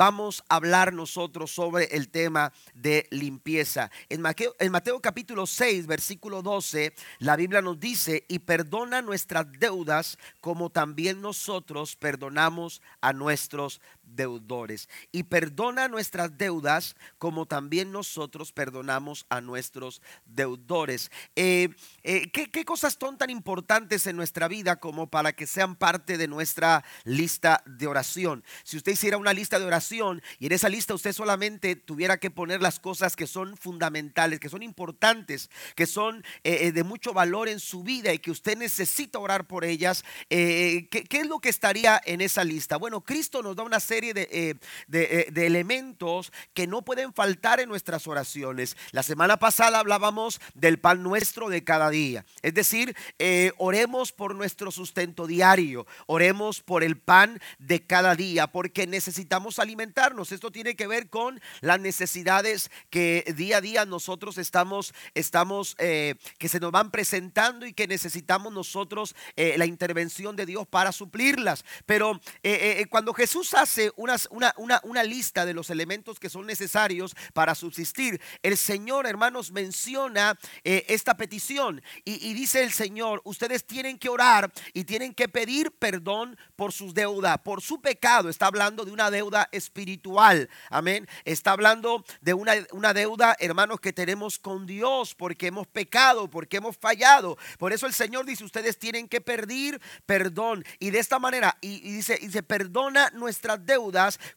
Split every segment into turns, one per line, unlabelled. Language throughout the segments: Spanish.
vamos a hablar nosotros sobre el tema de limpieza. En Mateo, capítulo 6, versículo 12, la Biblia nos dice, y perdona nuestras deudas como también nosotros perdonamos a nuestros deudores. Y perdona nuestras deudas como también nosotros perdonamos a nuestros deudores. Eh, eh, ¿qué, ¿Qué cosas son tan importantes en nuestra vida como para que sean parte de nuestra lista de oración? Si usted hiciera una lista de oración y en esa lista usted solamente tuviera que poner las cosas que son fundamentales, que son importantes, que son eh, de mucho valor en su vida y que usted necesita orar por ellas, ¿qué, ¿qué es lo que estaría en esa lista? Bueno, Cristo nos da una serie eh, eh, de, elementos que no pueden faltar en nuestras oraciones. La semana pasada hablábamos del pan nuestro de cada día. Es decir, eh, oremos por nuestro sustento diario, oremos por el pan de cada día, porque necesitamos alimentarnos. Esto tiene que ver con las necesidades que día a día nosotros estamos, estamos que se nos van presentando y que necesitamos nosotros la intervención de Dios para suplirlas. Pero cuando Jesús hace una, lista de los elementos que son necesarios para subsistir. El Señor, hermanos, menciona eh, esta petición y, dice el Señor, ustedes tienen que orar y tienen que pedir perdón por sus deudas, por su pecado. Está hablando de una deuda espiritual. Amén. Está hablando de una, deuda, hermanos, que tenemos con Dios porque hemos pecado, porque hemos fallado. Por eso el Señor dice, ustedes tienen que pedir perdón. Y de esta manera, y, y dice, se perdona nuestras deudas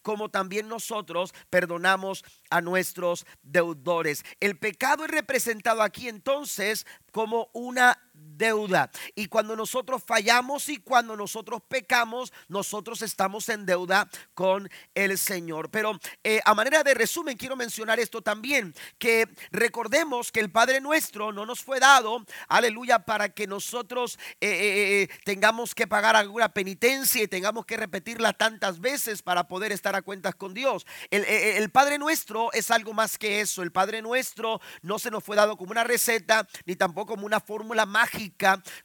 como también nosotros perdonamos a nuestros deudores. El pecado es representado aquí entonces como una deuda. Y cuando nosotros fallamos y cuando nosotros pecamos, nosotros estamos en deuda con el Señor. Pero eh, a manera de resumen, quiero mencionar esto también, que recordemos que el Padre nuestro no nos fue dado, aleluya, para que nosotros eh, eh, tengamos que pagar alguna penitencia y tengamos que repetirla tantas veces para poder estar a cuentas con Dios. El, el Padre nuestro es algo más que eso. El Padre nuestro no se nos fue dado como una receta, ni tampoco como una fórmula mágica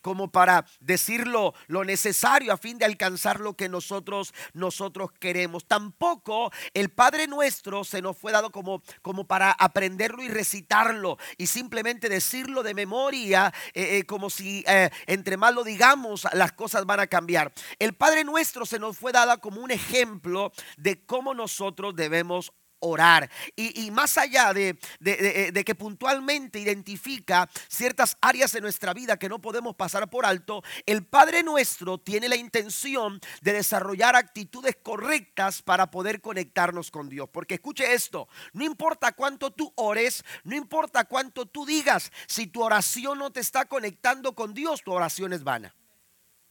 como para decirlo lo necesario a fin de alcanzar lo que nosotros nosotros queremos. Tampoco el Padre nuestro se nos fue dado como como para aprenderlo y recitarlo y simplemente decirlo de memoria eh, eh, como si eh, entre más lo digamos las cosas van a cambiar. El Padre nuestro se nos fue dado como un ejemplo de cómo nosotros debemos orar. Y, más allá de, de, que puntualmente identifica ciertas áreas de nuestra vida que no podemos pasar por alto, el Padre nuestro tiene la intención de desarrollar actitudes correctas para poder conectarnos con Dios. Porque escuche esto, no importa cuánto tú ores, no importa cuánto tú digas, si tu oración no te está conectando con Dios, tu oración es vana.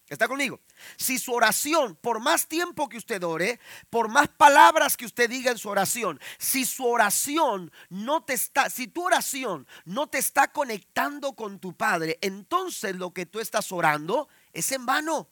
¿Está conmigo? Si su oración, por más tiempo que usted ore, por más palabras que usted diga en su oración, si su oración no te está, si tu oración no te está conectando con tu Padre, entonces lo que tú estás orando es en vano.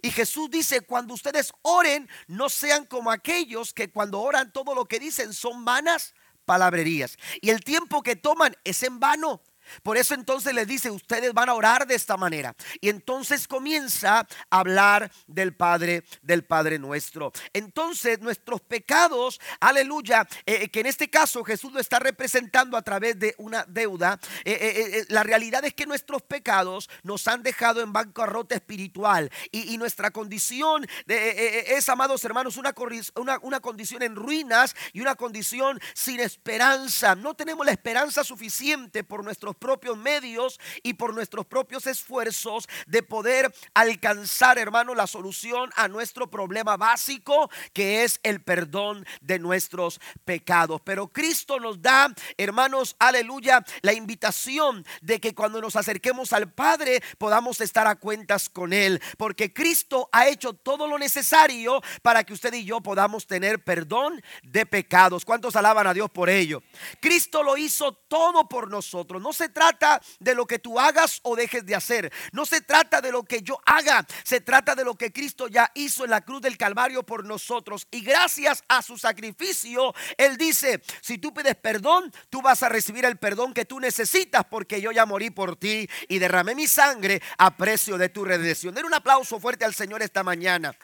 Y Jesús dice, cuando ustedes oren, no sean como aquellos que cuando oran todo lo que dicen son vanas palabrerías. Y el tiempo que toman es en vano. Por eso entonces les dice, ustedes van a orar de esta manera. Y entonces comienza a hablar del Padre, del Padre nuestro. Entonces nuestros pecados, aleluya, eh, eh, que en este caso Jesús lo está representando a través de una deuda. Eh, la realidad es que nuestros pecados nos han dejado en bancarrota espiritual. Y, nuestra condición es, amados hermanos, una, una, una condición en ruinas y una condición sin esperanza. No tenemos la esperanza suficiente por nuestros propios medios y por nuestros propios esfuerzos de poder alcanzar, hermano, la solución a nuestro problema básico, que es el perdón de nuestros pecados. Pero Cristo nos da, hermanos, aleluya, la invitación de que cuando nos acerquemos al Padre podamos estar a cuentas con Él, porque Cristo ha hecho todo lo necesario para que usted y yo podamos tener perdón de pecados. ¿Cuántos alaban a Dios por ello? Cristo lo hizo todo por nosotros. No se trata de lo que tú hagas o dejes de hacer. No se trata de lo que yo haga. Se trata de lo que Cristo ya hizo en la cruz del Calvario por nosotros. Y gracias a su sacrificio, Él dice, si tú pides perdón, tú vas a recibir el perdón que tú necesitas porque yo ya morí por ti y derramé mi sangre a precio de tu redención. Den un aplauso fuerte al Señor esta mañana.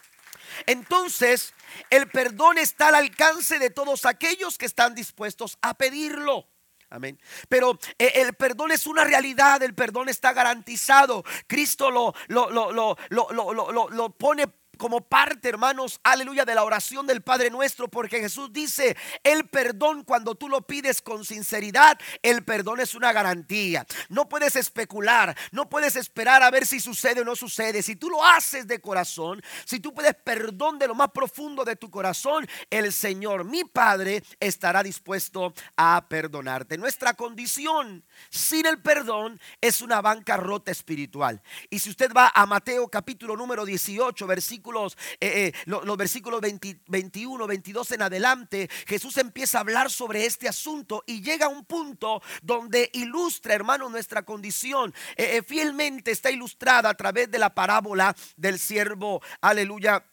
Entonces, el perdón está al alcance de todos aquellos que están dispuestos a pedirlo. Amén. Pero eh, el perdón es una realidad, el perdón está garantizado. Cristo lo, lo, lo, lo, pone como parte, hermanos, aleluya, de la oración del Padre nuestro, porque Jesús dice, el perdón cuando tú lo pides con sinceridad, el perdón es una garantía. No puedes especular, no puedes esperar a ver si sucede o no sucede. Si tú lo haces de corazón, si tú pides perdón de lo más profundo de tu corazón, el Señor, mi Padre, estará dispuesto a perdonarte. Nuestra condición sin el perdón es una bancarrota espiritual. Y si usted va a Mateo capítulo número 18, versículo eh, eh, los, versículos 21, 22 en adelante, Jesús empieza a hablar sobre este asunto y llega a un punto donde ilustra, hermano, nuestra condición. Eh, fielmente está ilustrada a través de la parábola del siervo, aleluya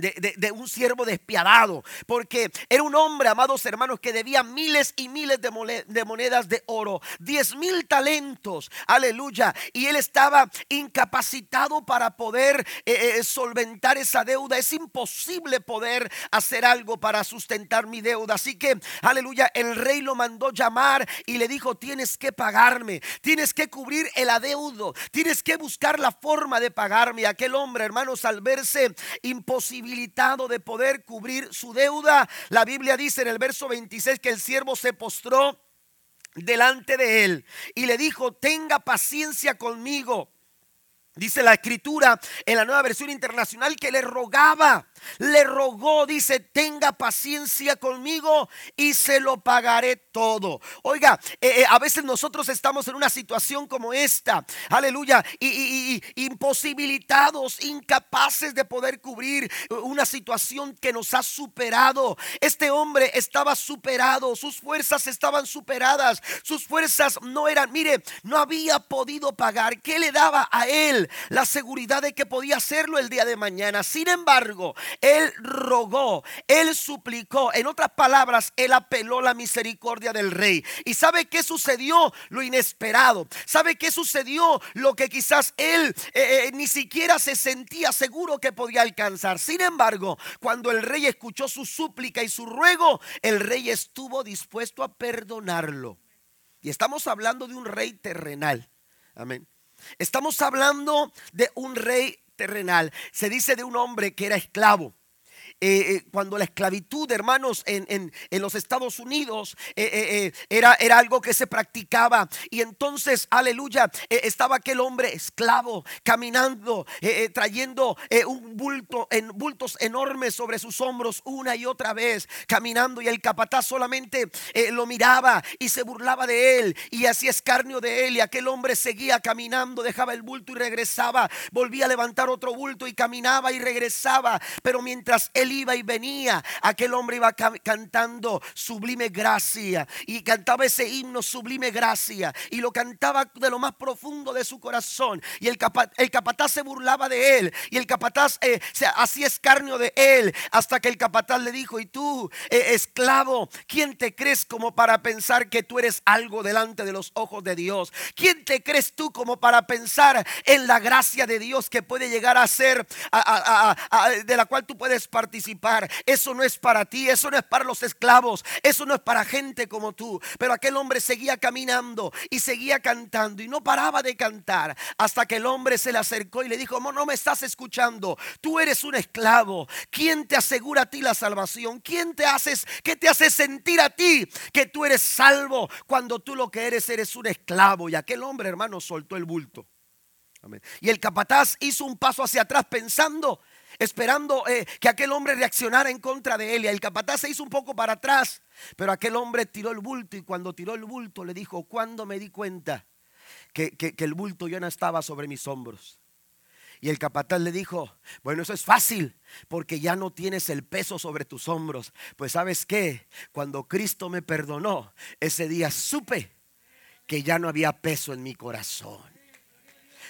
de, un siervo despiadado, porque era un hombre, amados hermanos, que debía miles y miles de, monedas de oro, diez mil talentos, aleluya, y él estaba incapacitado para poder eh, eh, solventar esa deuda. Es imposible poder hacer algo para sustentar mi deuda. Así que, aleluya, el rey lo mandó llamar y le dijo, tienes que pagarme, tienes que cubrir el adeudo, tienes que buscar la forma de pagarme. Aquel hombre, hermanos, al verse imposible, de poder cubrir su deuda. La Biblia dice en el verso 26 que el siervo se postró delante de él y le dijo, tenga paciencia conmigo. Dice la escritura en la nueva versión internacional que le rogaba le rogó, dice, tenga paciencia conmigo y se lo pagaré todo. Oiga, eh, eh, a veces nosotros estamos en una situación como esta, aleluya, y, imposibilitados, incapaces de poder cubrir una situación que nos ha superado. Este hombre estaba superado, sus fuerzas estaban superadas, sus fuerzas no eran, mire, no había podido pagar. ¿Qué le daba a él? La seguridad de que podía hacerlo el día de mañana. Sin embargo, él rogó, él suplicó. En otras palabras, él apeló la misericordia del rey. ¿Y sabe qué sucedió? Lo inesperado. ¿Sabe qué sucedió? Lo que quizás él eh, eh, ni siquiera se sentía seguro que podía alcanzar. Sin embargo, cuando el rey escuchó su súplica y su ruego, el rey estuvo dispuesto a perdonarlo. Y estamos hablando de un rey terrenal. Amén. Estamos hablando de un rey terrenal. Se dice de un hombre que era esclavo. Eh, eh, cuando la esclavitud, hermanos, en, los Estados Unidos eh, era, era, algo que se practicaba. Y entonces, aleluya, estaba aquel hombre esclavo caminando, trayendo un bulto, en bultos enormes sobre sus hombros una y otra vez, caminando. Y el capataz solamente lo miraba y se burlaba de él y hacía escarnio de él. Y aquel hombre seguía caminando, dejaba el bulto y regresaba, volvía a levantar otro bulto y caminaba y regresaba. Pero mientras él iba y venía, aquel hombre iba cantando sublime gracia y cantaba ese himno sublime gracia y lo cantaba de lo más profundo de su corazón. Y el, el capataz se burlaba de él y el capataz eh, se hacía escarnio de él hasta que el capataz le dijo, y tú, eh, esclavo, ¿quién te crees como para pensar que tú eres algo delante de los ojos de Dios? ¿Quién te crees tú como para pensar en la gracia de Dios que puede llegar a ser, de la cual tú puedes participar? Eso no es para ti, eso no es para los esclavos, eso no es para gente como tú. Pero aquel hombre seguía caminando y seguía cantando y no paraba de cantar hasta que el hombre se le acercó y le dijo, no, me estás escuchando, tú eres un esclavo. ¿Quién te asegura a ti la salvación? ¿Quién te haces, qué te hace sentir a ti que tú eres salvo cuando tú lo que eres eres un esclavo? Y aquel hombre, hermano, soltó el bulto. Y el capataz hizo un paso hacia atrás pensando esperando eh, que aquel hombre reaccionara en contra de él. Y el capataz se hizo un poco para atrás, pero aquel hombre tiró el bulto y cuando tiró el bulto le dijo, ¿cuándo me di cuenta que, que el bulto ya no estaba sobre mis hombros? Y el capataz le dijo, bueno, eso es fácil, porque ya no tienes el peso sobre tus hombros. Pues sabes qué, cuando Cristo me perdonó, ese día supe que ya no había peso en mi corazón.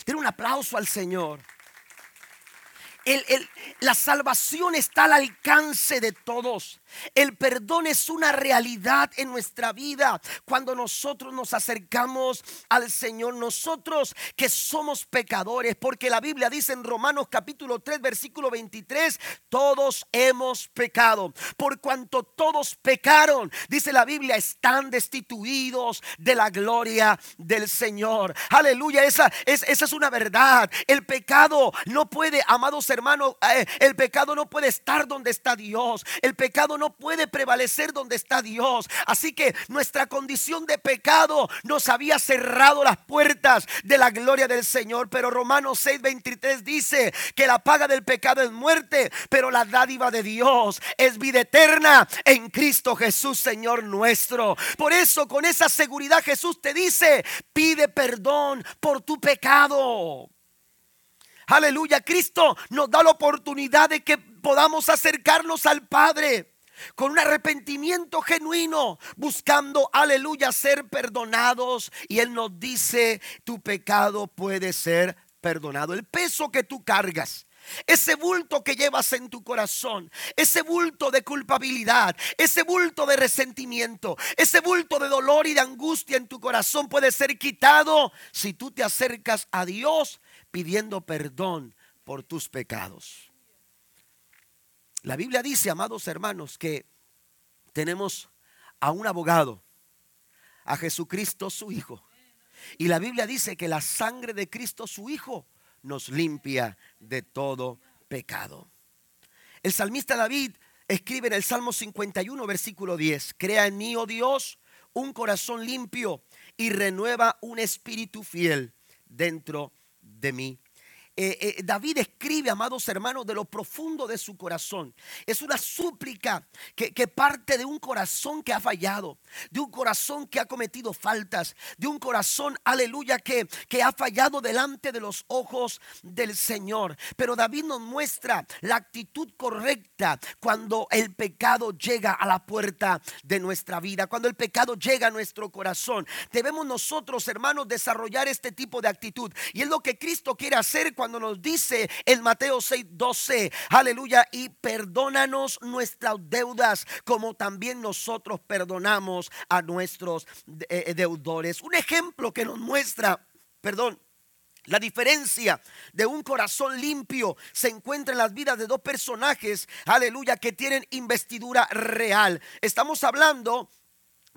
Tiene un aplauso al Señor la salvación está al alcance de todos. El perdón es una realidad en nuestra vida cuando nosotros nos acercamos al Señor, nosotros que somos pecadores, porque la Biblia dice en Romanos capítulo 3 versículo 23, todos hemos pecado, por cuanto todos pecaron, dice la Biblia, están destituidos de la gloria del Señor. Aleluya, esa es, esa es una verdad. El pecado no puede, amados hermanos, eh, el pecado no puede estar donde está Dios. El pecado no puede prevalecer donde está Dios. Así que nuestra condición de pecado nos había cerrado las puertas de la gloria del Señor. Pero Romanos 6:23 dice que la paga del pecado es muerte, pero la dádiva de Dios es vida eterna en Cristo Jesús, Señor nuestro. Por eso, con esa seguridad, Jesús te dice: pide perdón por tu pecado. Aleluya, Cristo nos da la oportunidad de que podamos acercarnos al Padre con un arrepentimiento genuino, buscando, aleluya, ser perdonados. Y Él nos dice, tu pecado puede ser perdonado. El peso que tú cargas. Ese bulto que llevas en tu corazón, ese bulto de culpabilidad, ese bulto de resentimiento, ese bulto de dolor y de angustia en tu corazón puede ser quitado si tú te acercas a Dios pidiendo perdón por tus pecados. La Biblia dice, amados hermanos, que tenemos a un abogado, a Jesucristo su Hijo. Y la Biblia dice que la sangre de Cristo su Hijo nos limpia de todo pecado. El salmista David escribe en el Salmo 51, versículo 10, Crea en mí, oh Dios, un corazón limpio y renueva un espíritu fiel dentro de mí. Eh, eh, David escribe, amados hermanos, de lo profundo de su corazón. Es una súplica que, parte de un corazón que ha fallado, de un corazón que ha cometido faltas, de un corazón, aleluya, que, que ha fallado delante de los ojos del Señor. Pero David nos muestra la actitud correcta cuando el pecado llega a la puerta de nuestra vida, cuando el pecado llega a nuestro corazón. Debemos nosotros, hermanos, desarrollar este tipo de actitud. Y es lo que Cristo quiere hacer cuando cuando nos dice en Mateo 6, 12, aleluya, y perdónanos nuestras deudas como también nosotros perdonamos a nuestros eh, deudores. Un ejemplo que nos muestra, perdón, la diferencia de un corazón limpio se encuentra en las vidas de dos personajes, aleluya, que tienen investidura real. Estamos hablando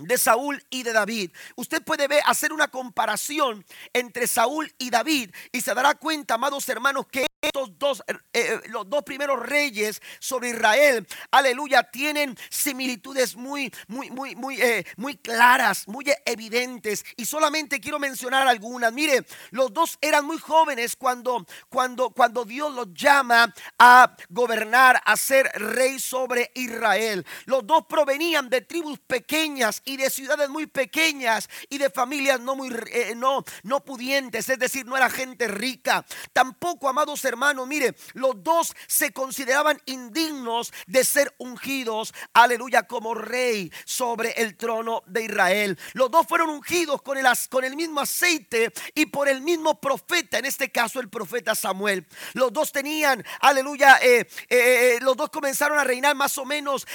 de Saúl y de David. Usted puede ver, hacer una comparación entre Saúl y David y se dará cuenta, amados hermanos, que estos dos, eh, eh, los dos primeros reyes sobre Israel, aleluya, tienen similitudes muy, muy, muy, muy, eh, muy claras, muy evidentes. Y solamente quiero mencionar algunas. Mire, los dos eran muy jóvenes cuando, cuando, cuando Dios los llama a gobernar, a ser rey sobre Israel. Los dos provenían de tribus pequeñas de ciudades muy pequeñas y de familias no muy, no, no pudientes, es decir, no era gente rica. Tampoco, amados hermanos, hermano, mire, los dos se consideraban indignos de ser ungidos, aleluya, como rey sobre el trono de Israel. Los dos fueron ungidos con el, con el mismo aceite y por el mismo profeta, en este caso el profeta Samuel. Los dos tenían, aleluya, eh, eh, eh, los dos comenzaron a reinar más o menos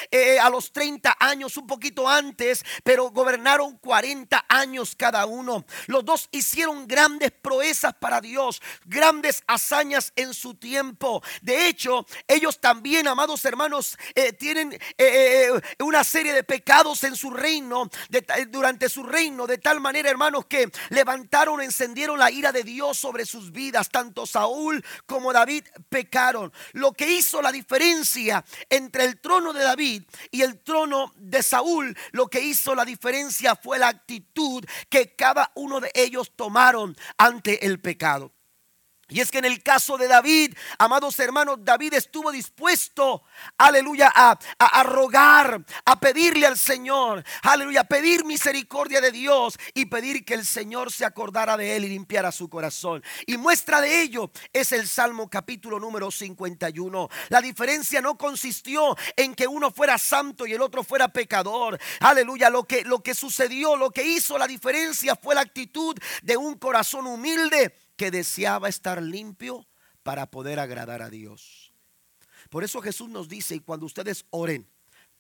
a los 30 años, un poquito antes, pero gobernaron 40 años cada uno. Los dos hicieron grandes proezas para Dios, grandes hazañas en su tiempo. De hecho, ellos también, amados hermanos, eh, tienen eh, eh, una serie de pecados en su reino, durante su reino, de tal manera, hermanos, que levantaron, encendieron la ira de Dios sobre sus vidas. Tanto Saúl como David pecaron. Lo que hizo la diferencia entre el trono de David y el trono de Saúl, lo que hizo la diferencia fue la actitud que cada uno de ellos tomaron ante el pecado. Y es que en el caso de David, amados hermanos, David estuvo dispuesto, aleluya, a, rogar, a pedirle al Señor, aleluya, pedir misericordia de Dios y pedir que el Señor se acordara de él y limpiara su corazón. Y muestra de ello es el Salmo capítulo número 51. La diferencia no consistió en que uno fuera santo y el otro fuera pecador. Aleluya, lo que, lo que sucedió, lo que hizo la diferencia fue la actitud de un corazón humilde que deseaba estar limpio para poder agradar a Dios. Por eso Jesús nos dice, y cuando ustedes oren,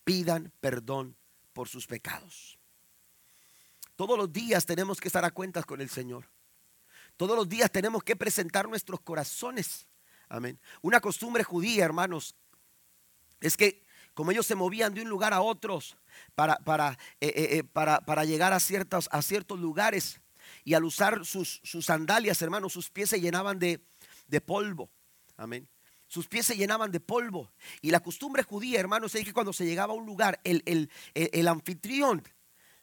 pidan perdón por sus pecados. Todos los días tenemos que estar a cuentas con el Señor. Todos los días tenemos que presentar nuestros corazones. Amén. Una costumbre judía, hermanos, es que como ellos se movían de un lugar a otros para, para, eh, eh, eh, para, para llegar a a ciertos lugares, y al usar sus, sus sandalias, hermanos, sus pies se llenaban de, de polvo. Amén. Sus pies se llenaban de polvo. Y la costumbre judía, hermanos, es que cuando se llegaba a un lugar, el, el, el anfitrión,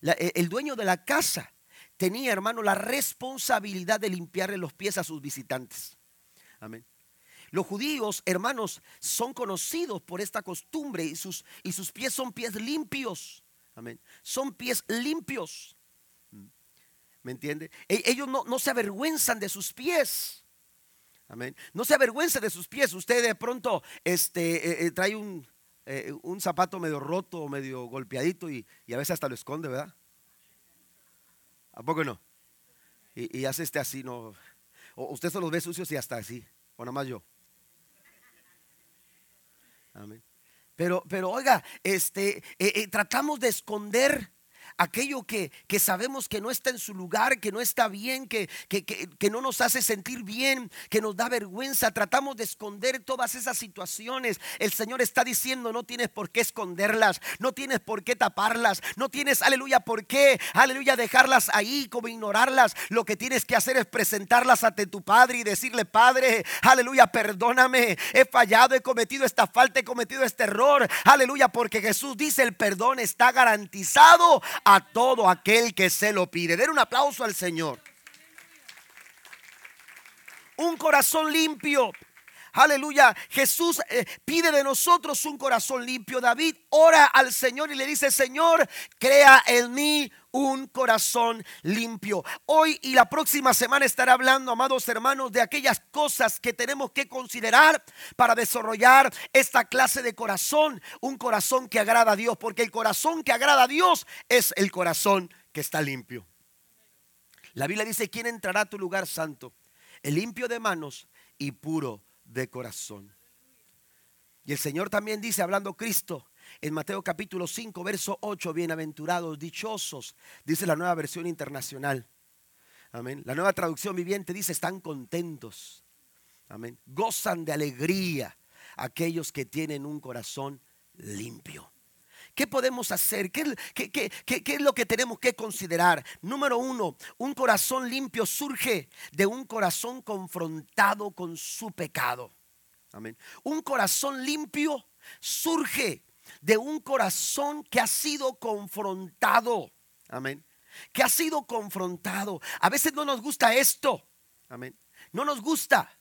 el dueño de la casa, tenía, hermano, la responsabilidad de limpiarle los pies a sus visitantes. Amén. Los judíos, hermanos, son conocidos por esta costumbre y sus, y sus pies son pies limpios. Amén. Son pies limpios. ¿Me entiende? E, ellos no, no, se avergüenzan de sus pies. Amén. No se avergüenza de sus pies. Usted de pronto este, eh, eh, trae un, eh, un, zapato medio roto, medio golpeadito y, y, a veces hasta lo esconde, ¿verdad? ¿A poco no? Y, y hace este así, ¿no? O usted se los ve sucios y hasta así. O nada más yo. Amén. Pero, pero oiga, este, tratamos de esconder aquello que, que, sabemos que no está en su lugar, que no está bien, que, que, que, no nos hace sentir bien, que nos da vergüenza. Tratamos de esconder todas esas situaciones. El Señor está diciendo, no tienes por qué esconderlas, no tienes por qué taparlas, no tienes, aleluya, por qué, aleluya, dejarlas ahí como ignorarlas. Lo que tienes que hacer es presentarlas ante tu Padre y decirle, Padre, aleluya, perdóname, he fallado, he cometido esta falta, he cometido este error, aleluya, porque Jesús dice, el perdón está garantizado a todo aquel que se lo pide. Den un aplauso al Señor. Un corazón limpio. Aleluya. Jesús eh, pide de nosotros un corazón limpio. David ora al Señor y le dice, Señor, crea en mí un corazón limpio. Hoy y la próxima semana estaré hablando, amados hermanos, de aquellas cosas que tenemos que considerar para desarrollar esta clase de corazón, un corazón que agrada a Dios, porque el corazón que agrada a Dios es el corazón que está limpio. La Biblia dice, ¿quién entrará a tu lugar santo? El limpio de manos y puro de corazón. Y el Señor también dice, hablando Cristo, en Mateo capítulo 5, verso 8, bienaventurados, dichosos, dice la nueva versión internacional. Amén. La nueva traducción viviente dice, están contentos. Amén. Gozan de alegría aquellos que tienen un corazón limpio. ¿Qué podemos hacer? ¿Qué, qué, qué, ¿Qué, es lo que tenemos que considerar? Número uno, un corazón limpio surge de un corazón confrontado con su pecado. Amén. Un corazón limpio surge de un corazón que ha sido confrontado. Amén. Que ha sido confrontado. A veces no nos gusta esto. Amén. No nos gusta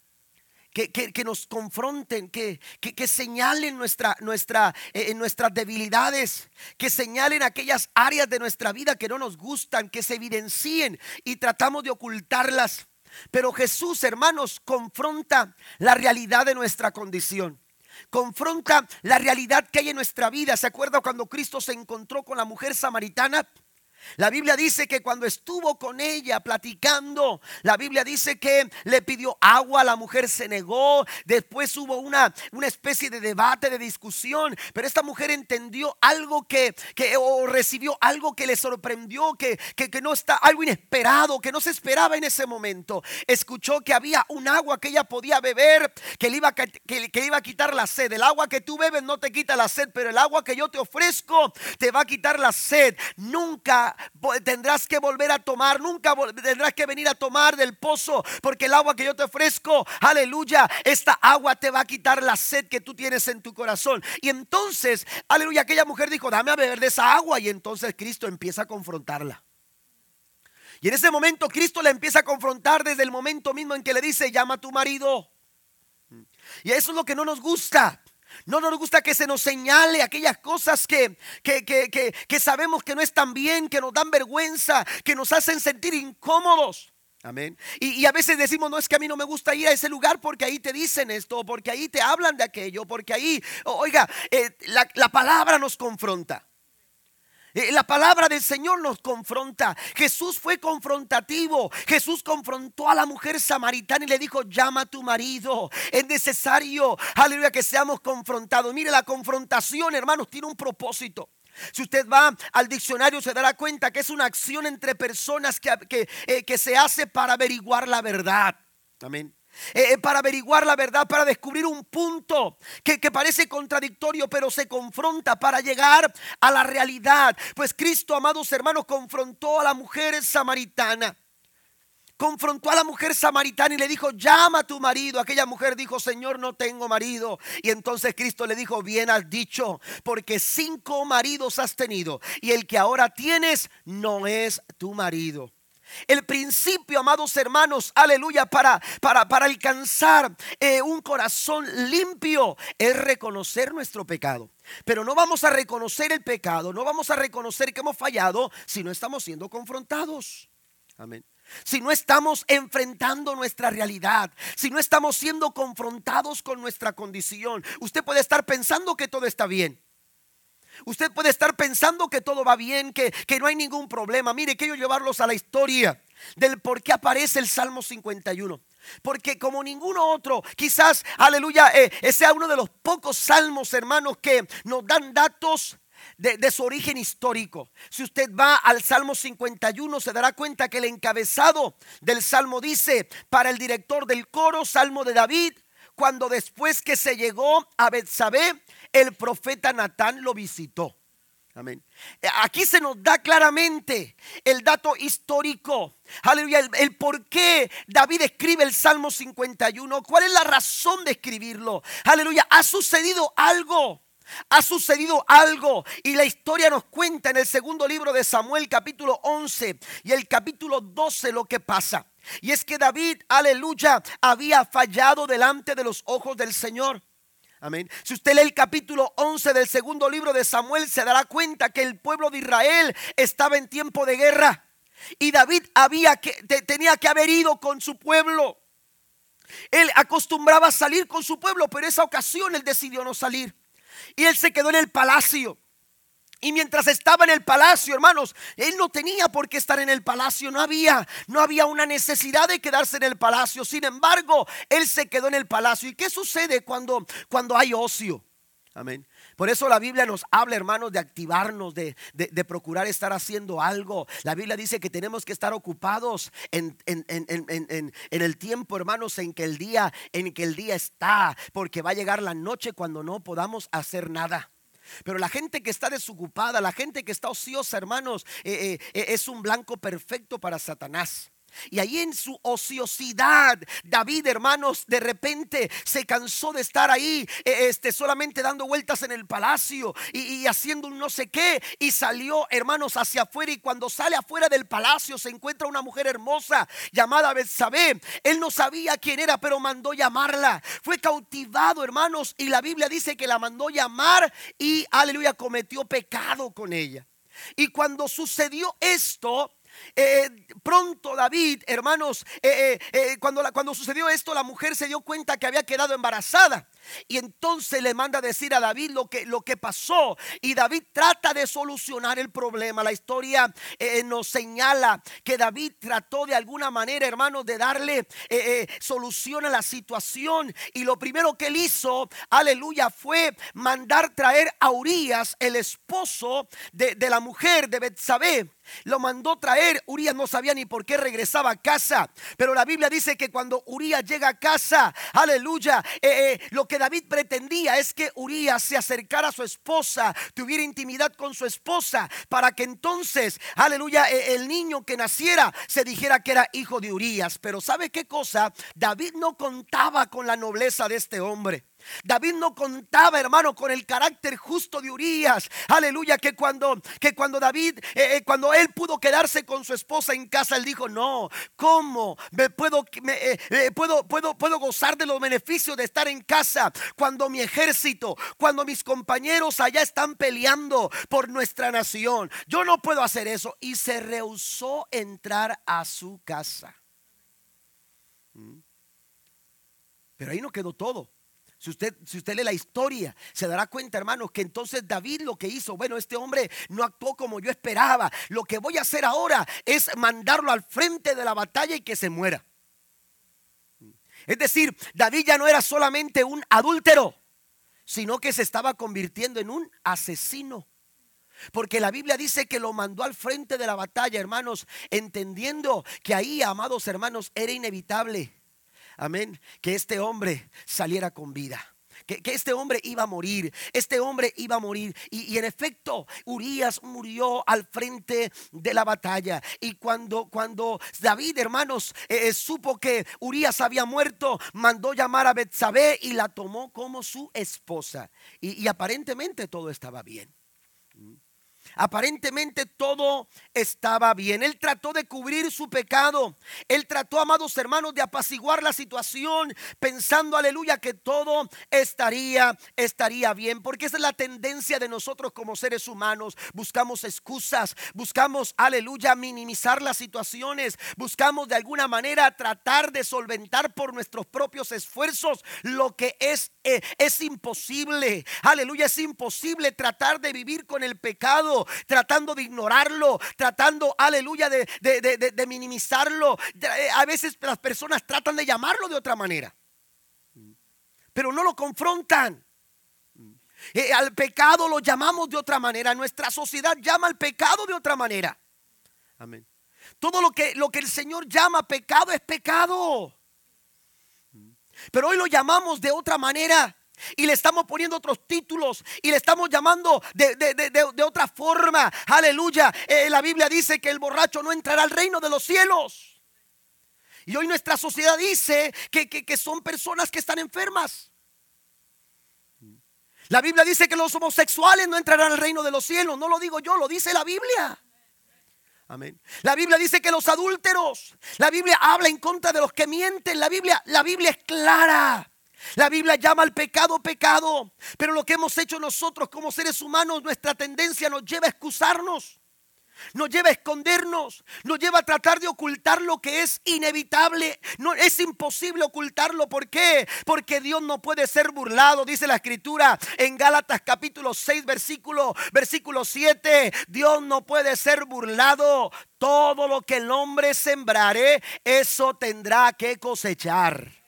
que, nos confronten, que, que señalen nuestra, nuestra, eh, nuestras debilidades, que señalen aquellas áreas de nuestra vida que no nos gustan, que se evidencien y tratamos de ocultarlas. Pero Jesús, hermanos, confronta la realidad de nuestra condición. Confronta la realidad que hay en nuestra vida. ¿Se acuerda cuando Cristo se encontró con la mujer samaritana? La Biblia dice que cuando estuvo con ella platicando, la Biblia dice que le pidió agua, la mujer se negó, después hubo una, una especie de debate, de discusión, pero esta mujer entendió algo que, que o recibió algo que le sorprendió, que, que, que, no está, algo inesperado, que no se esperaba en ese momento. Escuchó que había un agua que ella podía beber, que le iba, que, que iba a quitar la sed. El agua que tú bebes no te quita la sed, pero el agua que yo te ofrezco te va a quitar la sed. Nunca tendrás que volver a tomar, nunca tendrás que venir a tomar del pozo, porque el agua que yo te ofrezco, aleluya, esta agua te va a quitar la sed que tú tienes en tu corazón. Y entonces, aleluya, aquella mujer dijo, dame a beber de esa agua. Y entonces Cristo empieza a confrontarla. Y en ese momento Cristo la empieza a confrontar desde el momento mismo en que le dice, llama a tu marido. Y eso es lo que no nos gusta. No nos gusta que se nos señale aquellas cosas que, que, sabemos que no están bien, que nos dan vergüenza, que nos hacen sentir incómodos. Amén. Y, a veces decimos, no es que a mí no me gusta ir a ese lugar porque ahí te dicen esto, porque ahí te hablan de aquello, porque ahí, oiga, eh, la, la palabra nos confronta. Eh, La palabra del Señor nos confronta. Jesús fue confrontativo. Jesús confrontó a la mujer samaritana y le dijo, llama a tu marido. Es necesario, aleluya, que seamos confrontados. Mire, la confrontación, hermanos, tiene un propósito. Si usted va al diccionario se dará cuenta que es una acción entre personas que, que, eh, que se hace para averiguar la verdad. Amén. Eh, para averiguar la verdad, para descubrir un punto que, que, parece contradictorio, pero se confronta para llegar a la realidad. Pues Cristo, amados hermanos, confrontó a la mujer samaritana. Confrontó a la mujer samaritana y le dijo, llama a tu marido. Aquella mujer dijo, Señor, no tengo marido. Y entonces Cristo le dijo, bien has dicho, porque cinco maridos has tenido y el que ahora tienes no es tu marido. El principio, amados hermanos, aleluya, para, para, para alcanzar eh, un corazón limpio es reconocer nuestro pecado. Pero no vamos a reconocer el pecado, no vamos a reconocer que hemos fallado si no estamos siendo confrontados. Amén. Si no estamos enfrentando nuestra realidad, si no estamos siendo confrontados con nuestra condición, usted puede estar pensando que todo está bien. Usted puede estar pensando que todo va bien, que, que, no hay ningún problema. Mire, quiero llevarlos a la historia del por qué aparece el Salmo 51. Porque como ninguno otro, quizás, aleluya, eh, sea uno de los pocos salmos, hermanos, que nos dan datos de, su origen histórico. Si usted va al Salmo 51, se dará cuenta que el encabezado del Salmo dice, para el director del coro, Salmo de David, cuando después que se llegó a Betsabé, el profeta Natán lo visitó. Amén. Aquí se nos da claramente el dato histórico. Aleluya. El, el, por qué David escribe el Salmo 51. ¿Cuál es la razón de escribirlo? Aleluya. Ha sucedido algo. Ha sucedido algo y la historia nos cuenta en el segundo libro de Samuel capítulo 11 y el capítulo 12 lo que pasa. Y es que David, aleluya, había fallado delante de los ojos del Señor. Amén. Si usted lee el capítulo 11 del segundo libro de Samuel, se dará cuenta que el pueblo de Israel estaba en tiempo de guerra. Y David había que, tenía que haber ido con su pueblo. Él acostumbraba a salir con su pueblo, pero esa ocasión él decidió no salir. Y él se quedó en el palacio. Y mientras estaba en el palacio, hermanos, él no tenía por qué estar en el palacio, no había, no había una necesidad de quedarse en el palacio. Sin embargo, él se quedó en el palacio. ¿Y qué sucede cuando, cuando hay ocio? Amén. Por eso la Biblia nos habla, hermanos, de activarnos, de, de, de, procurar estar haciendo algo. La Biblia dice que tenemos que estar ocupados en, en, en, en, el tiempo, hermanos, en que el día, en que el día está, porque va a llegar la noche cuando no podamos hacer nada. Pero la gente que está desocupada, la gente que está ociosa, hermanos, eh, eh, es un blanco perfecto para Satanás. Y ahí en su ociosidad, David, hermanos, de repente se cansó de estar ahí, este, solamente dando vueltas en el palacio y, y, haciendo un no sé qué. Y salió, hermanos, hacia afuera. Y cuando sale afuera del palacio se encuentra una mujer hermosa llamada Betsabé. Él no sabía quién era, pero mandó llamarla. Fue cautivado, hermanos, y la Biblia dice que la mandó llamar y, aleluya, cometió pecado con ella. Y cuando sucedió esto, eh, pronto David, hermanos, eh, eh, cuando, la, cuando sucedió esto, la mujer se dio cuenta que había quedado embarazada. Y entonces le manda a decir a David lo que, lo que pasó. Y David trata de solucionar el problema. La historia eh, nos señala que David trató de alguna manera, hermanos, de darle eh, eh, solución a la situación. Y lo primero que él hizo, aleluya, fue mandar traer a Urias, el esposo de, de la mujer de Betsabé. Lo mandó traer. Urias no sabía ni por qué regresaba a casa. Pero la Biblia dice que cuando Urias llega a casa, aleluya, lo que David pretendía es que Urias se acercara a su esposa, tuviera intimidad con su esposa, para que entonces, aleluya, el niño que naciera se dijera que era hijo de Urias. Pero ¿sabe qué cosa? David no contaba con la nobleza de este hombre. David no contaba, hermano, con el carácter justo de Urias. Aleluya, que cuando, que cuando David, eh, eh, cuando él pudo quedarse con su esposa en casa, él dijo, no, ¿cómo me puedo, eh, puedo, puedo, puedo gozar de los beneficios de estar en casa cuando mi ejército, cuando mis compañeros allá están peleando por nuestra nación? Yo no puedo hacer eso. Y se rehusó entrar a su casa. ¿Mm? Pero ahí no quedó todo. Si usted, si usted lee la historia, se dará cuenta, hermanos, que entonces David lo que hizo, bueno, este hombre no actuó como yo esperaba. Lo que voy a hacer ahora es mandarlo al frente de la batalla y que se muera. Es decir, David ya no era solamente un adúltero, sino que se estaba convirtiendo en un asesino. Porque la Biblia dice que lo mandó al frente de la batalla, hermanos, entendiendo que ahí, amados hermanos, era inevitable amén, que este hombre saliera con vida. Que, este hombre iba a morir, este hombre iba a morir. Y, en efecto, Urias murió al frente de la batalla. Y cuando, cuando David, hermanos, eh, eh, supo que Urias había muerto, mandó llamar a Betsabé y la tomó como su esposa. y aparentemente todo estaba bien. Aparentemente todo estaba bien. Él trató de cubrir su pecado. Él trató, amados hermanos, de apaciguar la situación, pensando, aleluya, que todo estaría, estaría bien. Porque esa es la tendencia de nosotros como seres humanos. Buscamos excusas, buscamos, aleluya, minimizar las situaciones. Buscamos de alguna manera tratar de solventar por nuestros propios esfuerzos lo que es, eh, es imposible. Aleluya, es imposible tratar de vivir con el pecado tratando de ignorarlo, tratando, aleluya, de, minimizarlo. Eh, a veces las personas tratan de llamarlo de otra manera, pero no lo confrontan. Eh, al pecado lo llamamos de otra manera. Nuestra sociedad llama al pecado de otra manera. Amén. Todo lo que, lo que el Señor llama pecado es pecado. Pero hoy lo llamamos de otra manera y le estamos poniendo otros títulos y le estamos llamando de, otra forma. Aleluya. Eh, la Biblia dice que el borracho no entrará al reino de los cielos. Y hoy nuestra sociedad dice que, que son personas que están enfermas. La Biblia dice que los homosexuales no entrarán al reino de los cielos. No lo digo yo, lo dice la Biblia. Amén. La Biblia dice que los adúlteros, la Biblia habla en contra de los que mienten. La Biblia, la Biblia es clara. La Biblia llama al pecado pecado, pero lo que hemos hecho nosotros como seres humanos, nuestra tendencia nos lleva a excusarnos, nos lleva a escondernos, nos lleva a tratar de ocultar lo que es inevitable. No es imposible ocultarlo, ¿por qué? Porque Dios no puede ser burlado, dice la escritura en Gálatas capítulo 6 versículo versículo 7, Dios no puede ser burlado. Todo lo que el hombre sembrare, eso tendrá que cosechar.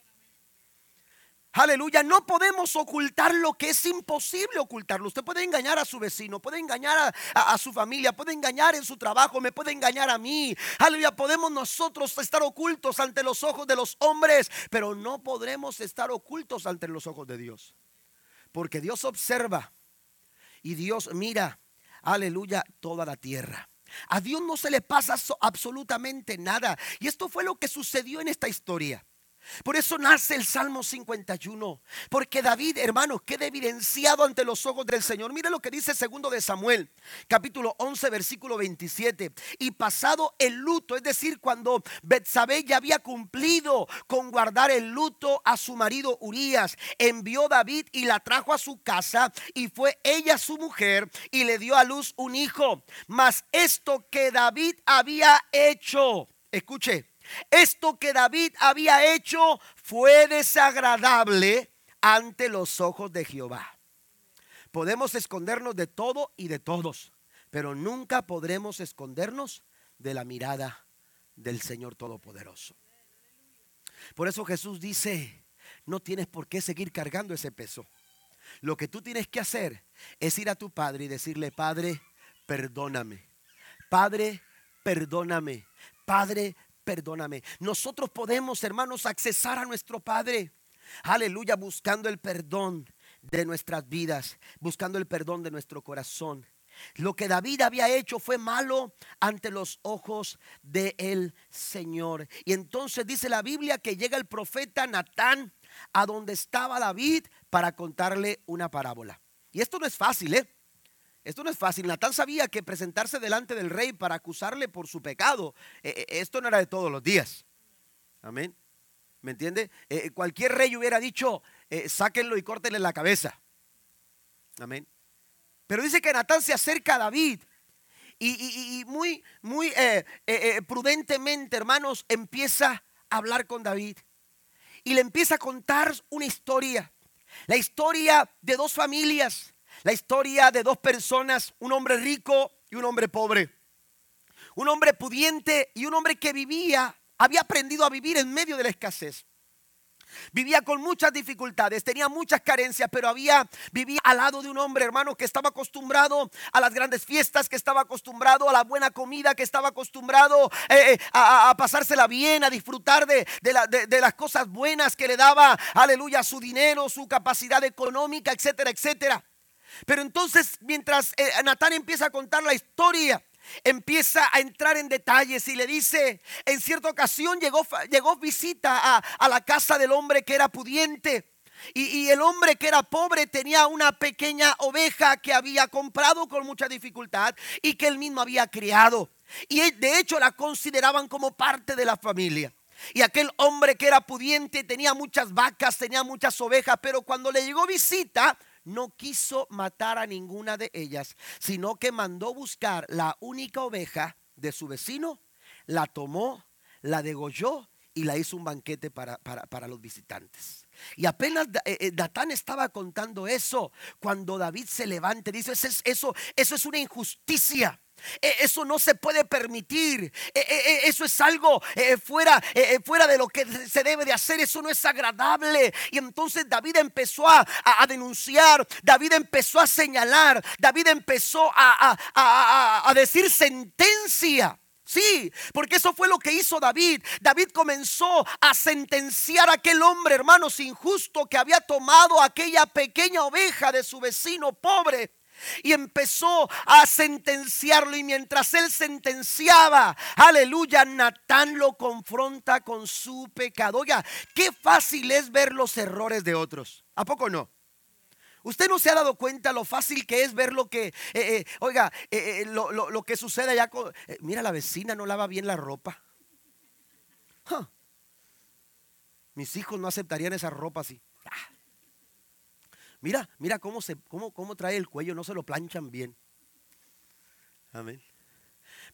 Aleluya, no podemos ocultar lo que es imposible ocultarlo. Usted puede engañar a su vecino, puede engañar a, su familia, puede engañar en su trabajo, me puede engañar a mí. Aleluya, podemos nosotros estar ocultos ante los ojos de los hombres, pero no podremos estar ocultos ante los ojos de Dios. Porque Dios observa y Dios mira, aleluya, toda la tierra. A Dios no se le pasa absolutamente nada. Y esto fue lo que sucedió en esta historia. Por eso nace el Salmo 51. Porque David, hermano, queda evidenciado ante los ojos del Señor. Mire lo que dice segundo de Samuel, capítulo 11, versículo 27. Y pasado el luto, es decir, cuando Betsabé ya había cumplido con guardar el luto a su marido Urías, envió David y la trajo a su casa y fue ella su mujer y le dio a luz un hijo. Mas esto que David había hecho, escuche, esto que David había hecho fue desagradable ante los ojos de Jehová. Podemos escondernos de todo y de todos, pero nunca podremos escondernos de la mirada del Señor Todopoderoso. Por eso Jesús dice, no tienes por qué seguir cargando ese peso. Lo que tú tienes que hacer es ir a tu Padre y decirle, Padre, perdóname. Padre, perdóname. Padre, perdóname. Nosotros podemos, hermanos, accesar a nuestro Padre. Aleluya, buscando el perdón de nuestras vidas, buscando el perdón de nuestro corazón. Lo que David había hecho fue malo ante los ojos del Señor. Y entonces dice la Biblia que llega el profeta Natán a donde estaba David para contarle una parábola. Y esto no es fácil, ¿eh? Esto no es fácil. Natán sabía que presentarse delante del rey para acusarle por su pecado, eh, eh, esto no era de todos los días. Amén. ¿Me entiende? Eh, cualquier rey hubiera dicho, sáquenlo y córtenle la cabeza. Amén. Pero dice que Natán se acerca a David y, muy, muy prudentemente, hermanos, empieza a hablar con David y le empieza a contar una historia. La historia de dos familias, la historia de dos personas, un hombre rico y un hombre pobre. Un hombre pudiente y un hombre que vivía, había aprendido a vivir en medio de la escasez. Vivía con muchas dificultades, tenía muchas carencias, pero había vivía al lado de un hombre, hermano, que estaba acostumbrado a las grandes fiestas, que estaba acostumbrado a la buena comida, que estaba acostumbrado eh, eh, a, pasársela bien, a disfrutar de, las cosas buenas que le daba, aleluya, su dinero, su capacidad económica, etcétera, etcétera. Pero entonces, mientras eh, Natán empieza a contar la historia, empieza a entrar en detalles y le dice, en cierta ocasión llegó, llegó visita a, la casa del hombre que era pudiente. Y, el hombre que era pobre tenía una pequeña oveja que había comprado con mucha dificultad y que él mismo había criado. Y de hecho la consideraban como parte de la familia. Y aquel hombre que era pudiente tenía muchas vacas, tenía muchas ovejas, pero cuando le llegó visita, no quiso matar a ninguna de ellas, sino que mandó buscar la única oveja de su vecino, la tomó, la degolló y la hizo un banquete para, para, los visitantes. Y apenas eh, eh, Datán estaba contando eso, cuando David se levanta y dice, eso, eso, eso es una injusticia. E, eso no se puede permitir. E, e, eso es algo fuera, fuera de lo que se debe de hacer. Eso no es agradable. Y entonces David empezó a, denunciar. David empezó a señalar. David empezó a, decir sentencia. Sí, porque eso fue lo que hizo David. David comenzó a sentenciar a aquel hombre, hermanos, injusto que había tomado aquella pequeña oveja de su vecino pobre y empezó a sentenciarlo. Y mientras él sentenciaba, aleluya, Natán lo confronta con su pecado. Oiga, qué fácil es ver los errores de otros. ¿A poco no? Usted no se ha dado cuenta lo fácil que es ver lo que, eh, eh, oiga, eh, lo, que sucede allá. mira, la vecina no lava bien la ropa. Mis hijos no aceptarían esa ropa así. Ah. Mira, mira cómo, se, cómo, cómo trae el cuello, no se lo planchan bien. Amén.